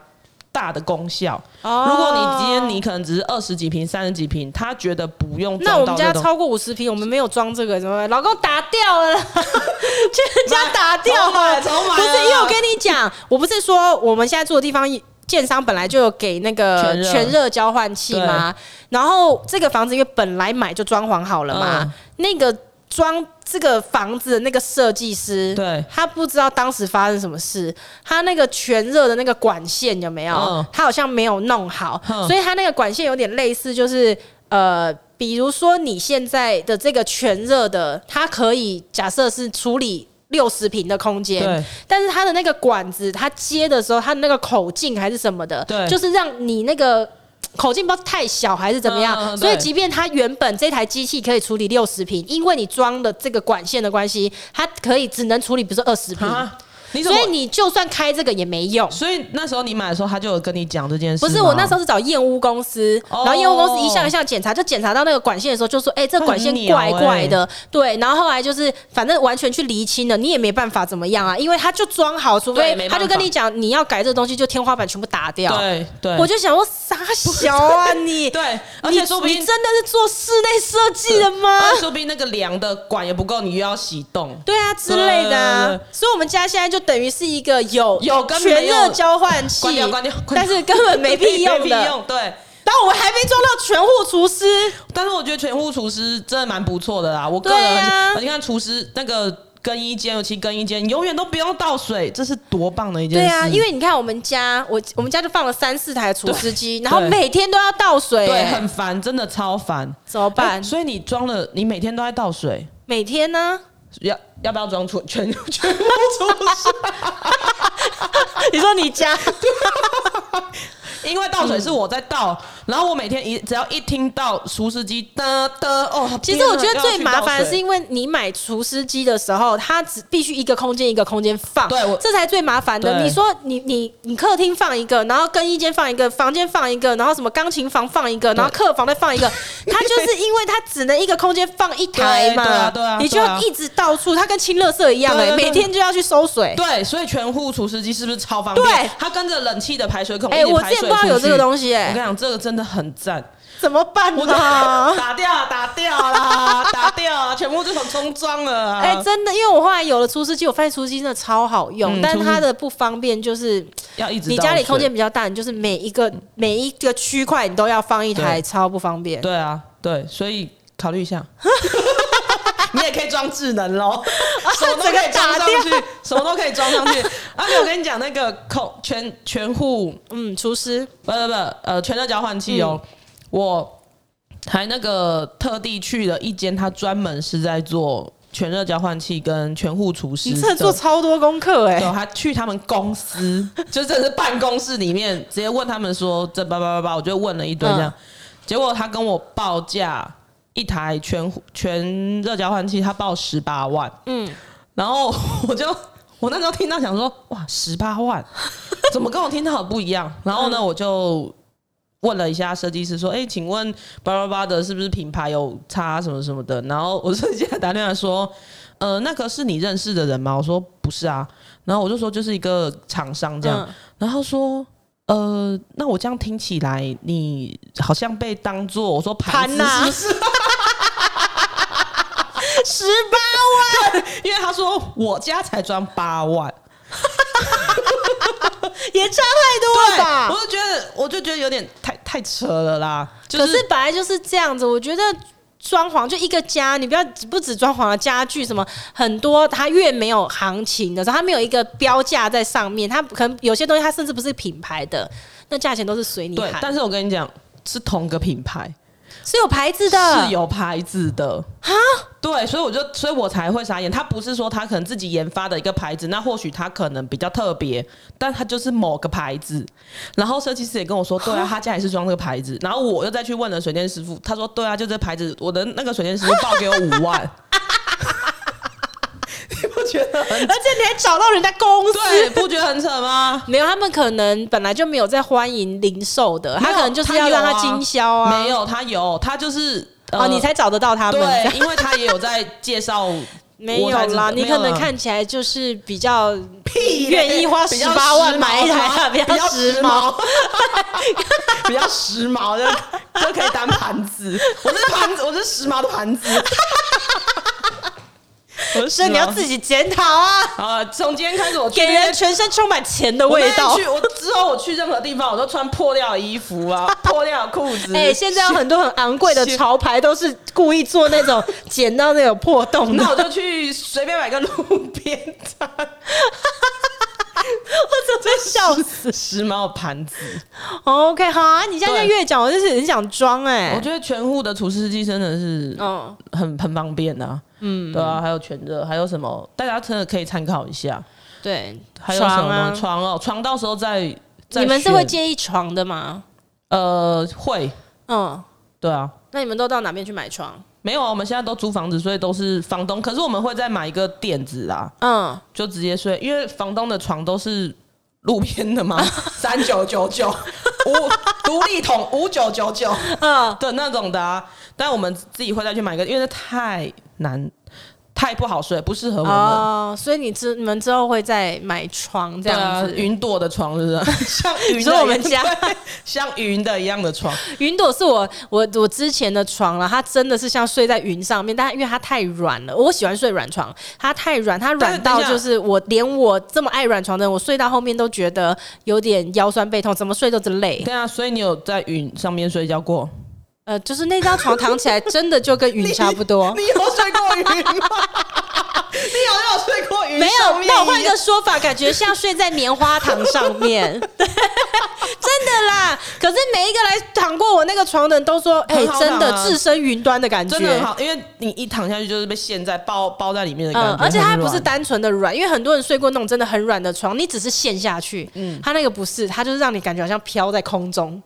大的功效。哦、如果你今天你可能只是二十几瓶、三十几瓶，他觉得不用装。那我们家超过五十瓶，我们没有装这个，怎么办？老公打掉了，去人家打掉 了。不是，因为我跟你讲，我不是说我们现在住的地方，建商本来就有给那个全热交换器吗？然后这个房子因为本来买就装潢好了嘛，嗯、那个。装这个房子的那个设计师，对，他不知道当时发生什么事，他那个全热的那个管线有没有？嗯、他好像没有弄好，嗯、所以他那个管线有点类似，就是呃，比如说你现在的这个全热的，它可以假设是处理六十平的空间，对，但是它的那个管子，它接的时候，它的那个口径还是什么的，对，就是让你那个。口径不知道太小还是怎么样，嗯、所以即便它原本这台机器可以处理六十平，因为你装的这个管线的关系，它可以只能处理比如说二十坪。所以你就算开这个也没用。所以那时候你买的时候，他就有跟你讲这件事。不是，我那时候是找验屋公司，然后验屋公司一项一项检查，就检查到那个管线的时候，就说：“哎，这管线怪怪的。”对，然后后来就是反正完全去厘清了，你也没办法怎么样啊，因为他就装好，除非他就跟你讲你要改这个东西，就天花板全部打掉。对对，我就想说傻小啊你，对，而且说不定你真的是做室内设计的吗？说不定那个梁的管也不够，你又要洗洞，对啊之类的。所以我们家现在就等于是一个。有有全热交换器，关掉关掉，但是根本没屁用的。用对，但我们还没装到全户厨师。但是我觉得全户厨师真的蛮不错的啦。我个人，啊、你看厨师那个更衣间，尤其更衣间，永远都不用倒水，这是多棒的一件事。对啊，因为你看我们家，我我们家就放了三四台除湿机，然后每天都要倒水，对，很烦，真的超烦。怎么办？所以你装了，你每天都在倒水，每天呢？要要不要装出全 全部除湿？你说你家？因为倒水是我在倒，嗯、然后我每天一只要一听到厨师机哒哒哦，其实我觉得最麻烦的是因为你买厨师机的时候，它只必须一个空间一个空间放，对，这才最麻烦的。你说你你你客厅放一个，然后更衣间放一个，房间放一个，然后什么钢琴房放一个，然后客房再放一个，它就是因为它只能一个空间放一台嘛，对啊对啊，你就一直到处，它跟清垃圾一样哎、欸，每天就要去收水。对，所以全户厨师机是不是超方便？对，它跟着冷气的排水孔一起排水。不知道有这个东西哎、欸。我跟你讲，这个真的很赞。怎么办呢？打掉，打掉啦，打掉，全部就从中装了。哎、欸，真的，因为我后来有了除湿机，我发现除湿机真的超好用，嗯、但它的不方便就是要一直你家里空间比较大，你就是每一个每一个区块你都要放一台，超不方便。对啊，对，所以考虑一下。你也可以装智能喽，什么都可以装上去，什么都可以装上去。而且我跟你讲，那个空全全户，嗯，厨师，不不不，呃，全热交换器哦。嗯我还那个特地去了一间，他专门是在做全热交换器跟全户厨师。你真的做超多功课哎！对，还去他们公司，就真的是办公室里面，直接问他们说这八八八八，我就问了一堆这样。嗯、结果他跟我报价一台全全热交换器，他报十八万。嗯，然后 我就我那时候听到想说哇，十八万，怎么跟我听到的不一样？然后呢，我就。问了一下设计师说：“哎、欸，请问八八八的是不是品牌有差什么什么的？”然后 我设计师打电话说：“呃，那个是你认识的人吗？”我说：“不是啊。”然后我就说：“就是一个厂商这样。嗯”然后说：“呃，那我这样听起来，你好像被当做我说盘子是不是？十八万，因为他说我家才装八万。”也差太多了吧？我就觉得，我就觉得有点太太扯了啦。就是、可是本来就是这样子，我觉得装潢就一个家，你不要不止装潢的家具什么很多，它越没有行情的时候，它没有一个标价在上面，它可能有些东西它甚至不是品牌的，那价钱都是随你喊。但是我跟你讲，是同个品牌。是有牌子的，是有牌子的哈，对，所以我就，所以我才会傻眼。他不是说他可能自己研发的一个牌子，那或许他可能比较特别，但他就是某个牌子。然后设计师也跟我说，对啊，他家也是装这个牌子。然后我又再去问了水电师傅，他说，对啊，就这牌子。我的那个水电师傅报给我五万。觉得，而且你还找到人家公司，对，不觉得很扯吗？没有，他们可能本来就没有在欢迎零售的，他可能就是要让他经销啊。没有，他有，他就是哦，你才找得到他们，对，因为他也有在介绍。没有啦，你可能看起来就是比较愿意花十八万买一台，比较时髦，比较时髦的就可以当盘子。我是盘子，我是时髦的盘子。所以你要自己检讨啊！啊，从今天开始，我给人全身充满钱的味道。我去，我之后我去任何地方，我都穿破掉的衣服啊，破掉的裤子。哎、欸，现在有很多很昂贵的潮牌，都是故意做那种剪到那种破洞。那我就去随便买个路边摊。我真的笑死！时髦盘子，OK，好啊。你现在越讲，我就是很想装哎。我觉得全户的除湿机真的是，嗯，很很方便的，嗯，对啊。还有全热，还有什么？大家真的可以参考一下。对，还有什么床哦？床到时候再。你们是会介意床的吗？呃，会。嗯，对啊。那你们都到哪边去买床？没有啊，我们现在都租房子，所以都是房东。可是我们会再买一个垫子啦，嗯，就直接睡，因为房东的床都是路边的嘛，三九九九，五独立桶五九九九，嗯的那种的啊。但我们自己会再去买一个，因为太难。太不好睡，不适合我们。哦，所以你之你们之后会再买床这样子，云朵的床是不是？像云，说我们家 像云的一样的床。云朵是我我我之前的床了，它真的是像睡在云上面，但因为它太软了，我喜欢睡软床，它太软，它软到就是我连我这么爱软床的人，我睡到后面都觉得有点腰酸背痛，怎么睡都是累。对啊，所以你有在云上面睡觉过？呃，就是那张床躺起来真的就跟云差不多。你，你有睡过云吗？你有没有睡过云？没有。那我换一个说法，感觉像睡在棉花糖上面。真的啦。可是每一个来躺过我那个床的人都说，哎、欸，真的置身云端的感觉，真的很好。因为你一躺下去就是被陷在包包在里面的感觉。嗯，而且它不是单纯的软，因为很多人睡过那种真的很软的床，你只是陷下去。嗯，它那个不是，它就是让你感觉好像飘在空中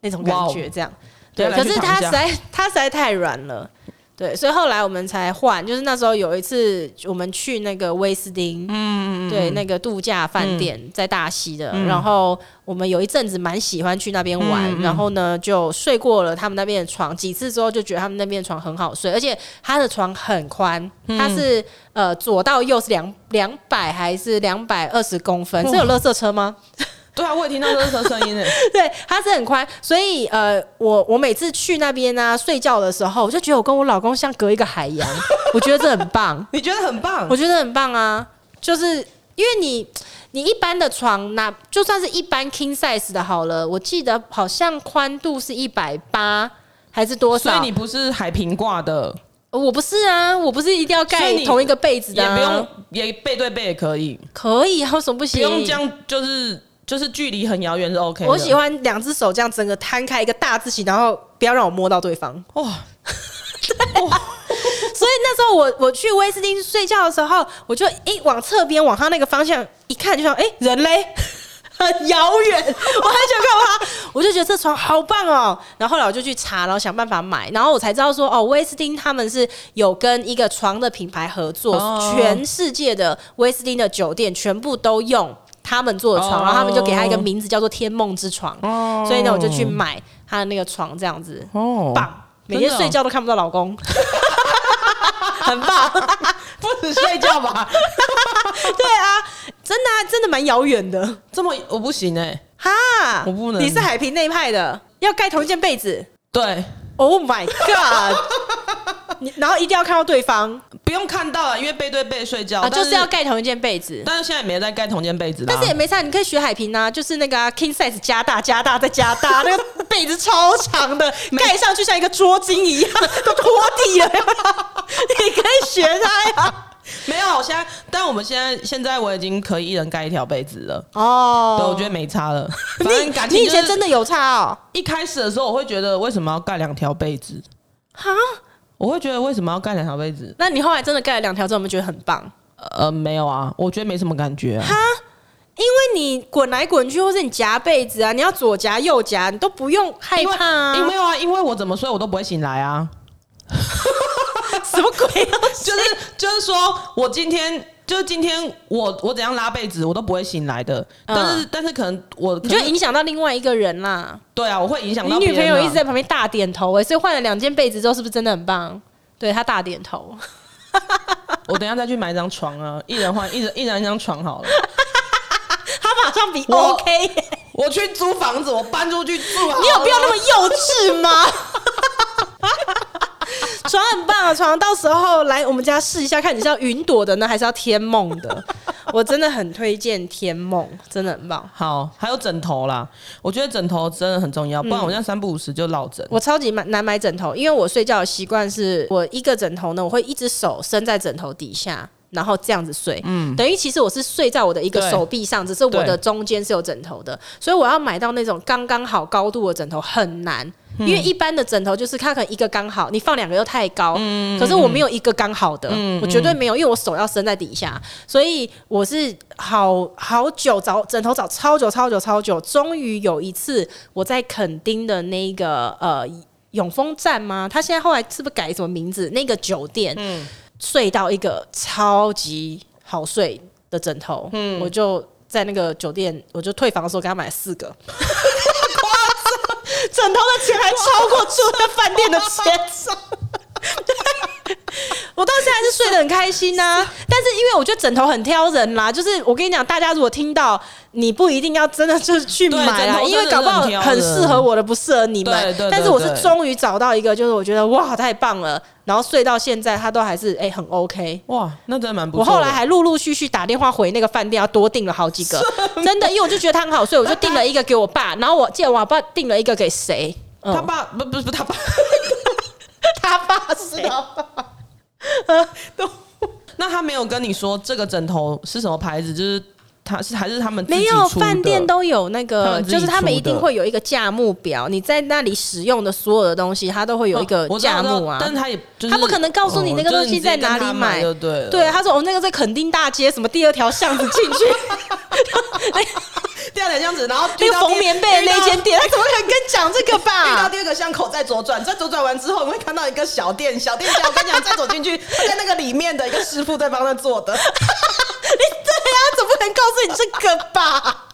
那种感觉，这样。对，可是它实在 它实在太软了，对，所以后来我们才换。就是那时候有一次我们去那个威斯汀，嗯，对，那个度假饭店在大溪的，嗯、然后我们有一阵子蛮喜欢去那边玩，嗯、然后呢就睡过了他们那边的床几次之后，就觉得他们那边的床很好睡，而且他的床很宽，他是呃左到右是两两百还是两百二十公分？是有垃圾车吗？对啊，我也听到这个声音诶。对，它是很宽，所以呃，我我每次去那边呢、啊、睡觉的时候，我就觉得我跟我老公像隔一个海洋，我觉得这很棒。你觉得很棒？我觉得很棒啊，就是因为你你一般的床那就算是一般 king size 的好了，我记得好像宽度是一百八还是多少？所以你不是海平挂的。我不是啊，我不是一定要盖同一个被子的、啊，也不用也背对背也可以，可以啊，为什么不行？不用这样，就是就是距离很遥远是 OK。我喜欢两只手这样整个摊开一个大字形，然后不要让我摸到对方。哇，对哇所以那时候我我去威斯汀睡觉的时候，我就一往侧边往他那个方向一看，就说：“哎、欸，人嘞。”很遥远，我很想看他，我就觉得这床好棒哦。然后后来我就去查，然后想办法买，然后我才知道说，哦，威斯汀他们是有跟一个床的品牌合作，全世界的威斯汀的酒店全部都用他们做的床，然后他们就给他一个名字叫做“天梦之床”。所以呢，我就去买他的那个床，这样子，棒，每天睡觉都看不到老公。很棒，不止睡觉吧？对啊，真的啊，真的蛮遥远的。这么我不行哎、欸，哈，我不能。你是海平那一派的，要盖同一件被子。对，Oh my God！你然后一定要看到对方，不用看到了，因为背对背睡觉，啊、就是要盖同一件被子。但是现在也没在盖同一件被子，但是也没差，你可以学海平啊，就是那个、啊、king size 加大加大再加大，那个被子超长的，盖上去像一个桌巾一样，都拖地了。你可以学他呀。没有，我现在，但我们现在现在我已经可以一人盖一条被子了。哦，对，我觉得没差了。反正感情、就是、你以前真的有差哦。一开始的时候，我会觉得为什么要盖两条被子？哈？我会觉得为什么要盖两条被子？那你后来真的盖了两条之后，有没有觉得很棒？呃，没有啊，我觉得没什么感觉啊。哈，因为你滚来滚去，或是你夹被子啊，你要左夹右夹，你都不用害怕啊。因为啊，因为我怎么睡我都不会醒来啊。什么鬼？啊 就是就是说我今天。就是今天我我怎样拉被子，我都不会醒来的。嗯、但是但是可能我就影响到另外一个人啦。对啊，我会影响到你女朋友一直在旁边大点头哎，所以换了两件被子之后，是不是真的很棒？对，她大点头。我等一下再去买一张床啊，一人换一人一人一张床好了。他马上比 OK 我。我去租房子，我搬出去住。你有必要那么幼稚吗？床很棒啊，床到时候来我们家试一下，看你是要云朵的呢，还是要天梦的？我真的很推荐天梦，真的很棒。好，还有枕头啦，我觉得枕头真的很重要，不然我现在三不五时就落枕。我超级难难买枕头，因为我睡觉的习惯是我一个枕头呢，我会一只手伸在枕头底下。然后这样子睡，嗯，等于其实我是睡在我的一个手臂上，只是我的中间是有枕头的，所以我要买到那种刚刚好高度的枕头很难，因为一般的枕头就是它可能一个刚好，你放两个又太高，可是我没有一个刚好的，我绝对没有，因为我手要伸在底下，所以我是好好久找枕头找超久超久超久，终于有一次我在垦丁的那个呃永丰站吗？他现在后来是不是改什么名字？那个酒店，嗯。睡到一个超级好睡的枕头，嗯，我就在那个酒店，我就退房的时候给他买了四个，枕头的钱还超过住在饭店的钱。我到现在还是睡得很开心呐、啊，但是因为我觉得枕头很挑人啦，就是我跟你讲，大家如果听到，你不一定要真的就是去买啦，因为搞不好很适合我的不适合你们。但是我是终于找到一个，就是我觉得哇太棒了，然后睡到现在它都还是哎、欸、很 OK 哇，那真的蛮不错。我后来还陆陆续续打电话回那个饭店，要多订了好几个，真的，因为我就觉得它很好睡，我就订了一个给我爸，然后我记得我爸订了一个给谁？他爸不不不他爸。他爸是他爸，都那他没有跟你说这个枕头是什么牌子？就是他是还是他们没有饭店都有那个，就是他们一定会有一个价目表。你在那里使用的所有的东西，他都会有一个价目啊。但是他也他不可能告诉你那个东西在哪里买，对对，他说哦，那个在垦丁大街什么第二条巷子进去。第二点这样子，然后那个缝棉被的那间店，他怎么可能跟你讲这个吧？遇到第二个巷口再左转，再左转完之后，你会看到一个小店，小店家，我跟你讲，再走进去，在那个里面的一个师傅在帮他做的。你对啊，怎么可能告诉你这个吧？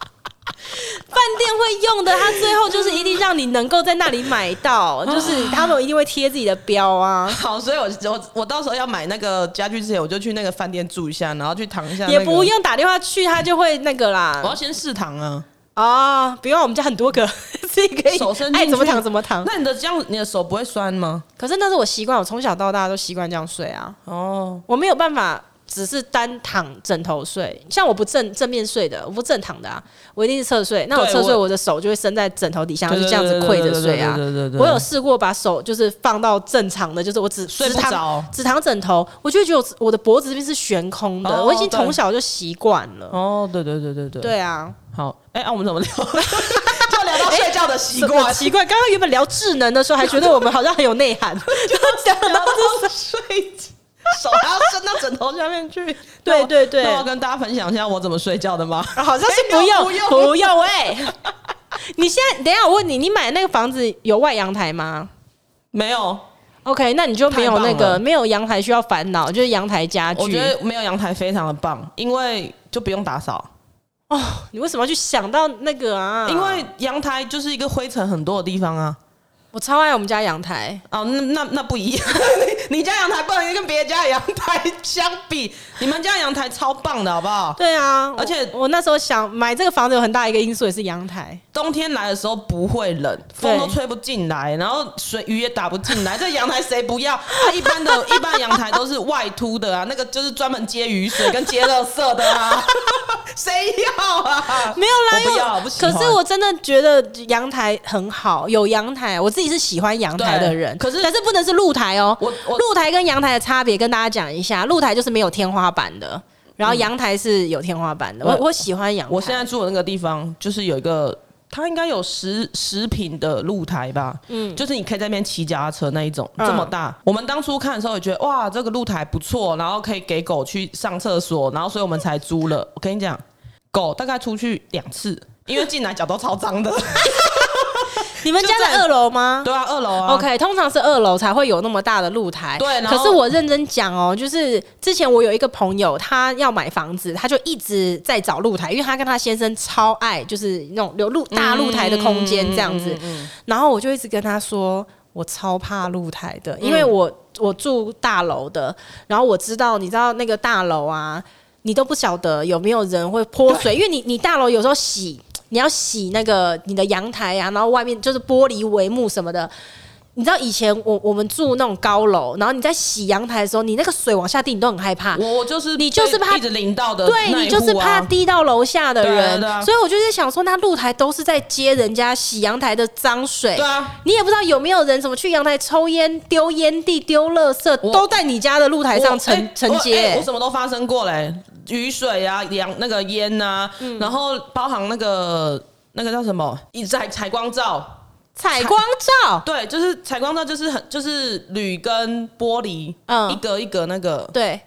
饭店会用的，他最后就是一定让你能够在那里买到，就是他们一定会贴自己的标啊。好，所以我我我到时候要买那个家具之前，我就去那个饭店住一下，然后去躺一下，也不用打电话去，他就会那个啦。我要先试躺啊。啊，不用，我们家很多个，自己可以手伸爱怎么躺怎么躺。那你的这样，你的手不会酸吗？可是那是我习惯，我从小到大都习惯这样睡啊。哦，我没有办法。只是单躺枕头睡，像我不正正面睡的，我不正躺的啊，我一定是侧睡。那我侧睡，我的手就会伸在枕头底下，就这样子跪着睡啊。我有试过把手就是放到正常的，就是我只只躺只躺枕头，我就觉得我的脖子这边是悬空的。我已经从小就习惯了。哦，对对对对对。对啊。好，哎，那我们怎么聊？就聊到睡觉的习惯。奇怪，刚刚原本聊智能的时候，还觉得我们好像很有内涵，就讲到睡觉。手还要伸到枕头下面去，对对对。那我要跟大家分享一下我怎么睡觉的吗？好像是不用，不用，不用。喂，你现在等一下，我问你，你买那个房子有外阳台吗？没有。OK，那你就没有那个没有阳台需要烦恼，就是阳台家具。我觉得没有阳台非常的棒，因为就不用打扫。哦，你为什么要去想到那个啊？因为阳台就是一个灰尘很多的地方啊。我超爱我们家阳台哦，那那那不一样，你家阳台不能跟别人家阳台相比，你们家阳台超棒的，好不好？对啊，而且我，我那时候想买这个房子有很大一个因素也是阳台，冬天来的时候不会冷，风都吹不进来，然后水雨也打不进来，这阳台谁不要？它一般的一般阳台都是外凸的啊，那个就是专门接雨水跟接垃圾的啊，谁要啊？没有啦，我不要，不喜欢。可是我真的觉得阳台很好，有阳台我。自己是喜欢阳台的人，可是但是不能是露台哦。我我露台跟阳台的差别跟大家讲一下，露台就是没有天花板的，然后阳台是有天花板的。我我喜欢阳台。我现在住的那个地方就是有一个，它应该有十十平的露台吧？嗯，就是你可以在那边骑脚踏车那一种，这么大。我们当初看的时候也觉得哇，这个露台不错，然后可以给狗去上厕所，然后所以我们才租了。我跟你讲，狗大概出去两次，因为进来脚都超脏的。你们家在二楼吗？对啊，二楼啊。OK，通常是二楼才会有那么大的露台。对，可是我认真讲哦，就是之前我有一个朋友，他要买房子，他就一直在找露台，因为他跟他先生超爱，就是那种有露大露台的空间这样子。然后我就一直跟他说，我超怕露台的，因为我我住大楼的，然后我知道，你知道那个大楼啊，你都不晓得有没有人会泼水，因为你你大楼有时候洗。你要洗那个你的阳台啊，然后外面就是玻璃帷幕什么的。你知道以前我我们住那种高楼，然后你在洗阳台的时候，你那个水往下滴，你都很害怕。我就是你就是怕一直淋到的，对，你就是怕滴到楼下的人。所以我就是想说，那露台都是在接人家洗阳台的脏水。对啊，你也不知道有没有人怎么去阳台抽烟、丢烟蒂、丢垃圾，都在你家的露台上承承接。我什么都发生过嘞。雨水啊，阳那个烟呐、然后包含那个那个叫什么？一采采光罩，采光罩，对，就是采光罩，就是很就是铝跟玻璃，嗯，一格一格那个，对，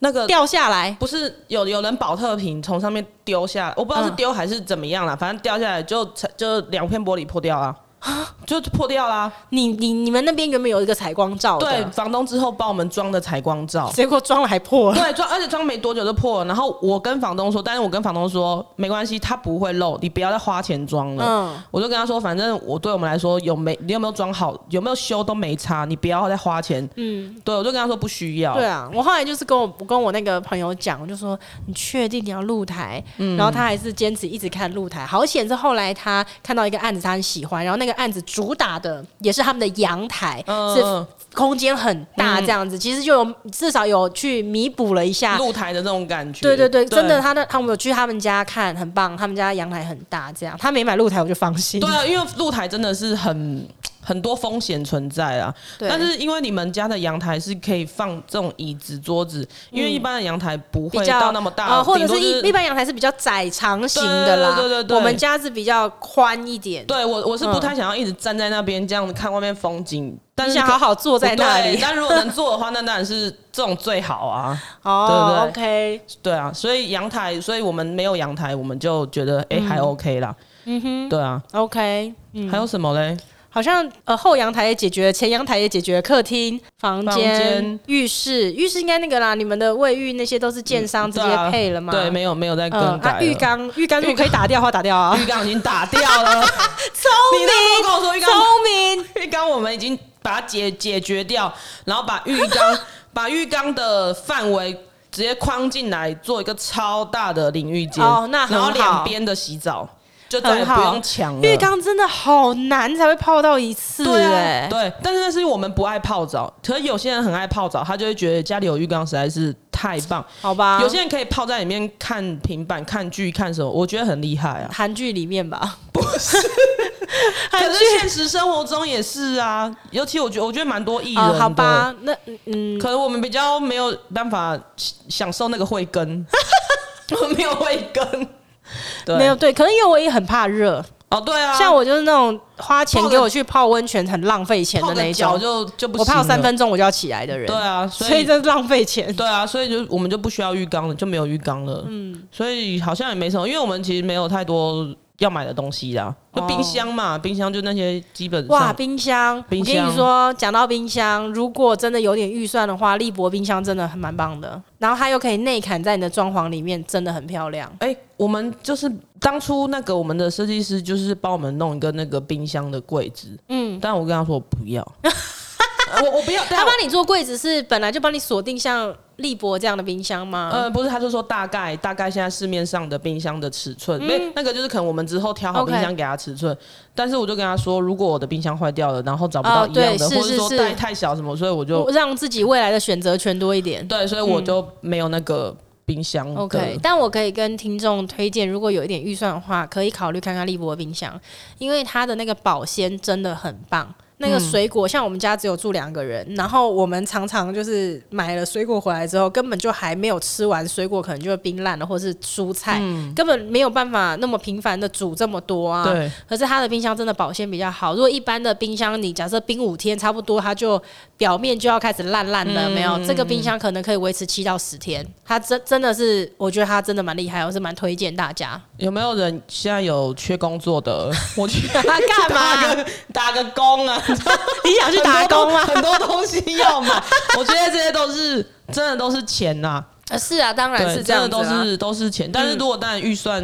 那个掉下来，不是有有人保特瓶从上面丢下来，我不知道是丢还是怎么样啦，嗯、反正掉下来就就两片玻璃破掉了。就破掉啦！你你你们那边原本有一个采光罩，对，房东之后帮我们装的采光罩，结果装了还破了。对，装而且装没多久就破了。然后我跟房东说，但是我跟房东说没关系，它不会漏，你不要再花钱装了。嗯，我就跟他说，反正我对我们来说有没你有没有装好，有没有修都没差，你不要再花钱。嗯，对，我就跟他说不需要。对啊，我后来就是跟我跟我那个朋友讲，我就说你确定你要露台？嗯，然后他还是坚持一直看露台。好险是后来他看到一个案子，他很喜欢，然后那个案子主打。的也是他们的阳台，嗯、是空间很大，这样子，嗯、其实就有至少有去弥补了一下露台的那种感觉。对对对，对真的，他的他们有去他们家看，很棒，他们家阳台很大，这样他没买露台我就放心。对啊，因为露台真的是很。很多风险存在啊，但是因为你们家的阳台是可以放这种椅子、桌子，嗯、因为一般的阳台不会到那么大，呃、或者是一一般阳台是比较窄长型的啦。对对对对，我们家是比较宽一点。对我我是不太想要一直站在那边这样子看外面风景，嗯、但是想好好坐在那里。但如果能坐的话，那当然是这种最好啊。哦，对对，OK，对啊，所以阳台，所以我们没有阳台，我们就觉得哎、欸、还 OK 啦。嗯哼，对啊，OK，、嗯、还有什么嘞？好像呃后阳台也解决了，前阳台也解决了，客厅、房间、浴室，浴室应该那个啦，你们的卫浴那些都是建商直接配了吗？对，没有没有在更改。浴缸浴缸如果可以打掉的话，打掉啊。浴缸已经打掉了，聪明。你跟我说浴缸聪明，浴缸我们已经把它解解决掉，然后把浴缸 把浴缸的范围直接框进来，做一个超大的淋浴间。哦，那然后两边的洗澡。就再也不用抢了。浴缸真的好难才会泡到一次，对啊，对。但是那是我们不爱泡澡，可是有些人很爱泡澡，他就会觉得家里有浴缸实在是太棒，好吧？有些人可以泡在里面看平板、看剧、看什么，我觉得很厉害啊。韩剧里面吧？不是，可是现实生活中也是啊。尤其我觉得，我觉得蛮多艺人、哦。好吧，那嗯，可能我们比较没有办法享受那个慧根，我没有慧根。对没有对，可能因为我也很怕热哦。对啊，像我就是那种花钱给我去泡温泉很浪费钱的那一种，就就不我泡三分钟我就要起来的人。对啊，所以，这是浪费钱。对啊，所以就我们就不需要浴缸了，就没有浴缸了。嗯，所以好像也没什么，因为我们其实没有太多。要买的东西啦，就冰箱嘛，哦、冰箱就那些基本上。哇，冰箱！冰箱我跟你说，讲到冰箱，如果真的有点预算的话，利博冰箱真的很蛮棒的。然后它又可以内砍在你的装潢里面，真的很漂亮。哎、欸，我们就是当初那个我们的设计师，就是帮我们弄一个那个冰箱的柜子。嗯，但我跟他说我不要。我我不要，他帮你做柜子是本来就帮你锁定像利博这样的冰箱吗？呃，不是，他就说大概大概现在市面上的冰箱的尺寸，那、嗯、那个就是可能我们之后挑好冰箱给他尺寸。但是我就跟他说，如果我的冰箱坏掉了，然后找不到一样的，哦、或者说带太小什么，所以我就让自己未来的选择权多一点。对，所以我就没有那个冰箱。OK，但我可以跟听众推荐，如果有一点预算的话，可以考虑看看利博的冰箱，因为它的那个保鲜真的很棒。那个水果，像我们家只有住两个人，然后我们常常就是买了水果回来之后，根本就还没有吃完，水果可能就会冰烂了，或是蔬菜，嗯、根本没有办法那么频繁的煮这么多啊。对。可是它的冰箱真的保鲜比较好。如果一般的冰箱，你假设冰五天，差不多它就表面就要开始烂烂了，嗯、没有？这个冰箱可能可以维持七到十天。它真真的是，我觉得它真的蛮厉害，我是蛮推荐大家。有没有人现在有缺工作的？我去他干嘛？打个工啊！你想去打工吗？很多东西要买，我觉得这些都是真的都是钱呐。啊，是啊，当然是这样，真的都是都是钱。但是如果当然预算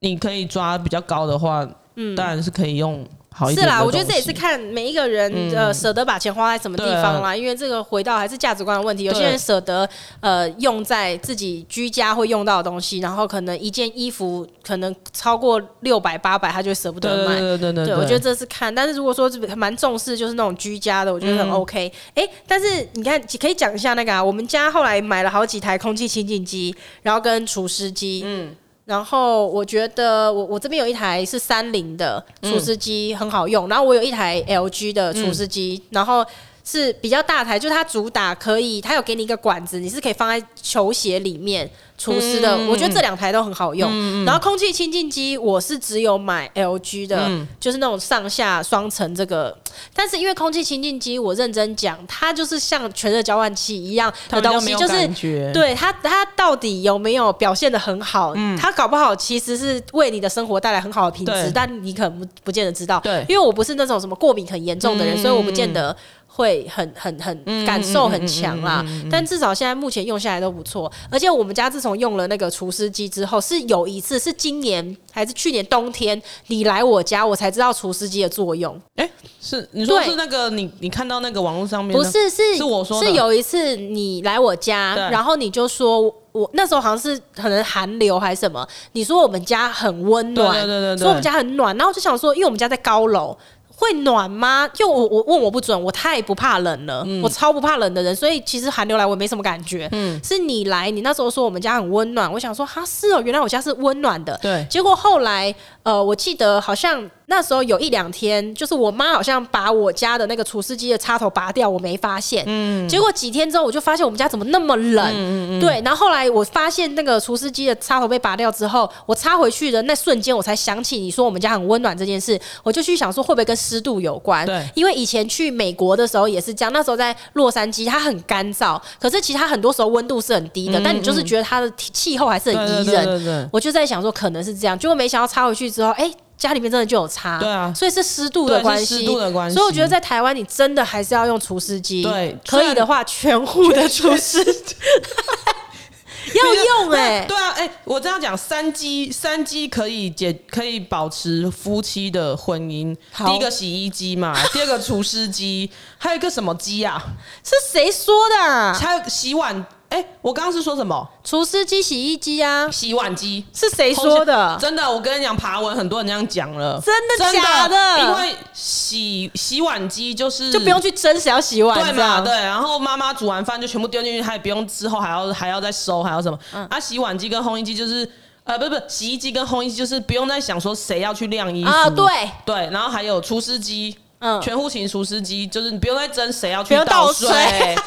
你可以抓比较高的话，嗯，当然是可以用。是啦，我觉得这也是看每一个人呃舍得把钱花在什么地方啦，因为这个回到还是价值观的问题。有些人舍得呃用在自己居家会用到的东西，然后可能一件衣服可能超过六百八百，他就舍不得买。对对对，对我觉得这是看。但是如果说蛮重视就是那种居家的，我觉得很 OK。哎、欸，但是你看可以讲一下那个啊，我们家后来买了好几台空气清净机，然后跟除湿机。嗯。然后我觉得我我这边有一台是三菱的除湿机很好用，然后我有一台 LG 的除湿机，然后是比较大台，就是它主打可以，它有给你一个管子，你是可以放在球鞋里面。除湿的，嗯、我觉得这两台都很好用。嗯、然后空气清净机，我是只有买 LG 的，嗯、就是那种上下双层这个。但是因为空气清净机，我认真讲，它就是像全热交换器一样的东西，就是对它它到底有没有表现的很好？嗯、它搞不好其实是为你的生活带来很好的品质，但你可能不不见得知道。对，因为我不是那种什么过敏很严重的人，嗯、所以我不见得。会很很很感受很强啦，但至少现在目前用下来都不错。而且我们家自从用了那个除湿机之后，是有一次是今年还是去年冬天，你来我家我才知道除湿机的作用。哎，是你说是那个你你看到那个网络上面？不是，是是我说。是有一次你来我家，然后你就说我那时候好像是可能寒流还是什么，你说我们家很温暖，对对对，说我们家很暖，然后我就想说，因为我们家在高楼。会暖吗？就我我问我不准，我太不怕冷了，嗯、我超不怕冷的人，所以其实寒流来我也没什么感觉。嗯，是你来，你那时候说我们家很温暖，我想说哈是哦，原来我家是温暖的。对，结果后来呃，我记得好像。那时候有一两天，就是我妈好像把我家的那个除湿机的插头拔掉，我没发现。嗯。结果几天之后，我就发现我们家怎么那么冷。嗯嗯。对，然后后来我发现那个除湿机的插头被拔掉之后，我插回去的那瞬间，我才想起你说我们家很温暖这件事，我就去想说会不会跟湿度有关？对。因为以前去美国的时候也是这样，那时候在洛杉矶，它很干燥，可是其他很多时候温度是很低的，但你就是觉得它的气候还是很宜人。对。我就在想说可能是这样，结果没想到插回去之后，哎。家里面真的就有差，对啊，所以是湿度的关系，湿度的关系。所以我觉得在台湾，你真的还是要用除湿机，对，可以的话全户的除湿 要用哎、欸，对啊，哎、欸，我这样讲，三机三机可以解可以保持夫妻的婚姻。第一个洗衣机嘛，第二个除湿机，还有一个什么机啊？是谁说的、啊？还有洗碗。哎、欸，我刚刚是说什么？除湿机、洗衣机啊，洗碗机是谁说的？真的，我跟你讲，爬文很多人这样讲了，真的假的？的因为洗洗碗机就是就不用去争谁要洗碗，对嘛？对，然后妈妈煮完饭就全部丢进去，她也不用之后还要还要再收，还要什么？嗯、啊，洗碗机跟烘衣机就是呃，不不，洗衣机跟烘衣机就是不用再想说谁要去晾衣服啊，对对，然后还有除湿机，嗯，全户型除湿机就是你不用再争谁要去倒水。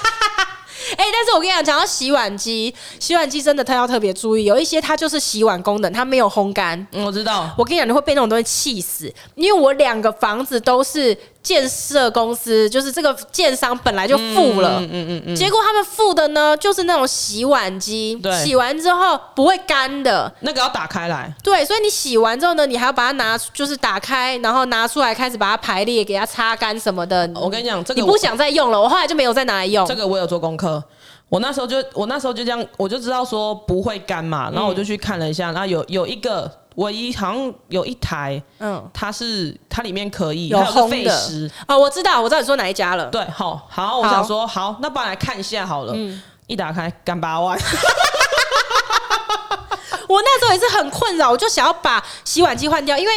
哎、欸，但是我跟你讲，讲到洗碗机，洗碗机真的它要特别注意，有一些它就是洗碗功能，它没有烘干。嗯，我知道。我跟你讲，你会被那种东西气死，因为我两个房子都是。建设公司就是这个建商本来就付了，嗯嗯嗯，结果他们付的呢，就是那种洗碗机，对，洗完之后不会干的，那个要打开来，对，所以你洗完之后呢，你还要把它拿，就是打开，然后拿出来开始把它排列，给它擦干什么的。我跟你讲，这个你不想再用了，我后来就没有再拿来用。这个我有做功课，我那时候就我那时候就这样，我就知道说不会干嘛，然后我就去看了一下，然后有有一个。唯一好像有一台，嗯，它是它里面可以有烘的啊、哦，我知道，我知道你说哪一家了。对，好，好，我想说，好，那帮我来看一下好了。嗯，一打开干八万，我那时候也是很困扰，我就想要把洗碗机换掉，因为。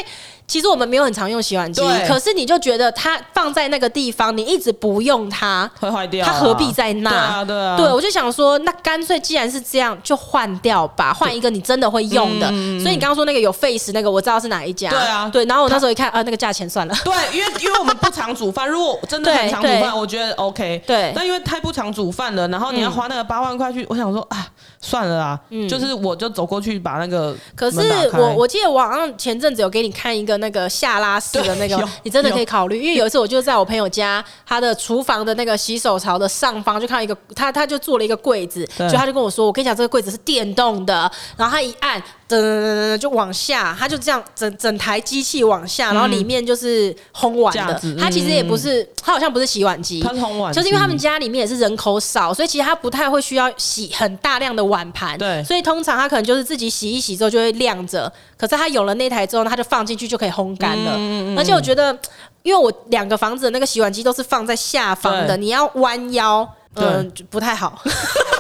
其实我们没有很常用洗碗机，可是你就觉得它放在那个地方，你一直不用它会坏掉，它何必在那？对啊，对啊。对，我就想说，那干脆既然是这样，就换掉吧，换一个你真的会用的。嗯、所以你刚刚说那个有 face 那个，我知道是哪一家。对啊，对。然后我那时候一看，啊，那个价钱算了。对，因为因为我们不常煮饭，如果真的很常煮饭，我觉得 OK。对。但因为太不常煮饭了，然后你要花那个八万块去，我想说啊，算了啊，嗯、就是我就走过去把那个。可是我我记得我好像前阵子有给你看一个那个下拉。式的那个，你真的可以考虑，因为有一次我就在我朋友家，他的厨房的那个洗手槽的上方就看到一个，他他就做了一个柜子，就他就跟我说，我跟你讲这个柜子是电动的，然后他一按。噔噔噔噔就往下，它就这样整整台机器往下，然后里面就是烘碗的。它其实也不是，它好像不是洗碗机，它是烘碗。就是因为他们家里面也是人口少，所以其实它不太会需要洗很大量的碗盘。对，所以通常它可能就是自己洗一洗之后就会晾着。可是它有了那台之后，它就放进去就可以烘干了。而且我觉得，因为我两个房子的那个洗碗机都是放在下方的，你要弯腰，嗯，不太好。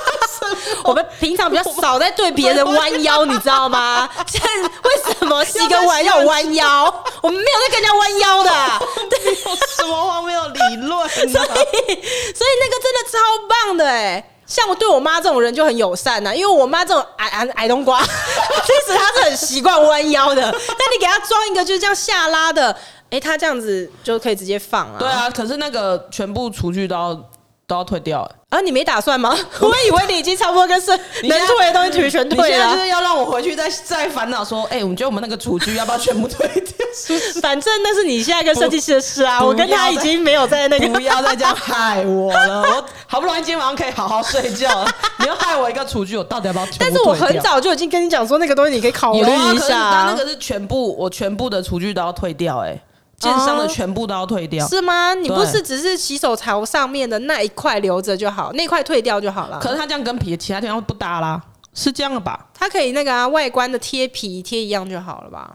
我们平常比较少在对别人弯腰，你知道吗？现在为什么洗个碗要弯腰？我们没有在跟人家弯腰的，对，什么话没有理论？所以，所以那个真的超棒的哎！像我对我妈这种人就很友善呐，因为我妈这种矮矮矮冬瓜，其实她是很习惯弯腰的。但你给她装一个就是这样下拉的，哎，她这样子就可以直接放啊。对啊，可是那个全部厨具都要都要退掉。啊，你没打算吗？我以为你已经差不多跟是能退的东西全退了。你现在就是要让我回去再再烦恼说，哎、欸，我们觉得我们那个厨具要不要全部退掉？反正那是你现在跟设计师的事啊，我跟他已经没有在那个。不要再这样害我了，我好不容易今天晚上可以好好睡觉了，你要害我一个厨具，我到底要不要？但是我很早就已经跟你讲说，那个东西你可以考虑一下。啊、那个是全部，我全部的厨具都要退掉、欸，哎。建商的全部都要退掉，是吗？你不是只是洗手槽上面的那一块留着就好，那块退掉就好了。可是它这样跟皮其他地方不搭啦，是这样的吧？它可以那个啊，外观的贴皮贴一样就好了吧？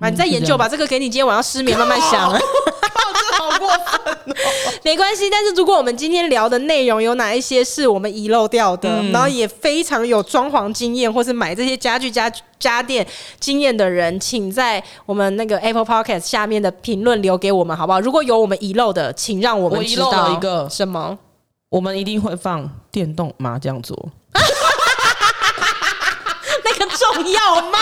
啊，你再研究吧，这个给你今天晚上失眠慢慢想。好过分哦！没关系，但是如果我们今天聊的内容有哪一些是我们遗漏掉的，嗯、然后也非常有装潢经验，或是买这些家具家家电经验的人，请在我们那个 Apple Podcast 下面的评论留给我们，好不好？如果有我们遗漏的，请让我们知道。我遗漏了一个什么？我们一定会放电动麻将桌。重要吗？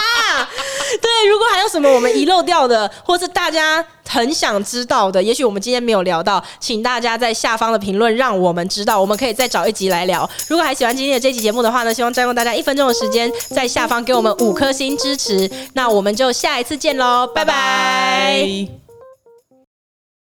对，如果还有什么我们遗漏掉的，或是大家很想知道的，也许我们今天没有聊到，请大家在下方的评论让我们知道，我们可以再找一集来聊。如果还喜欢今天的这期节目的话呢，希望占用大家一分钟的时间，在下方给我们五颗星支持。那我们就下一次见喽，拜拜。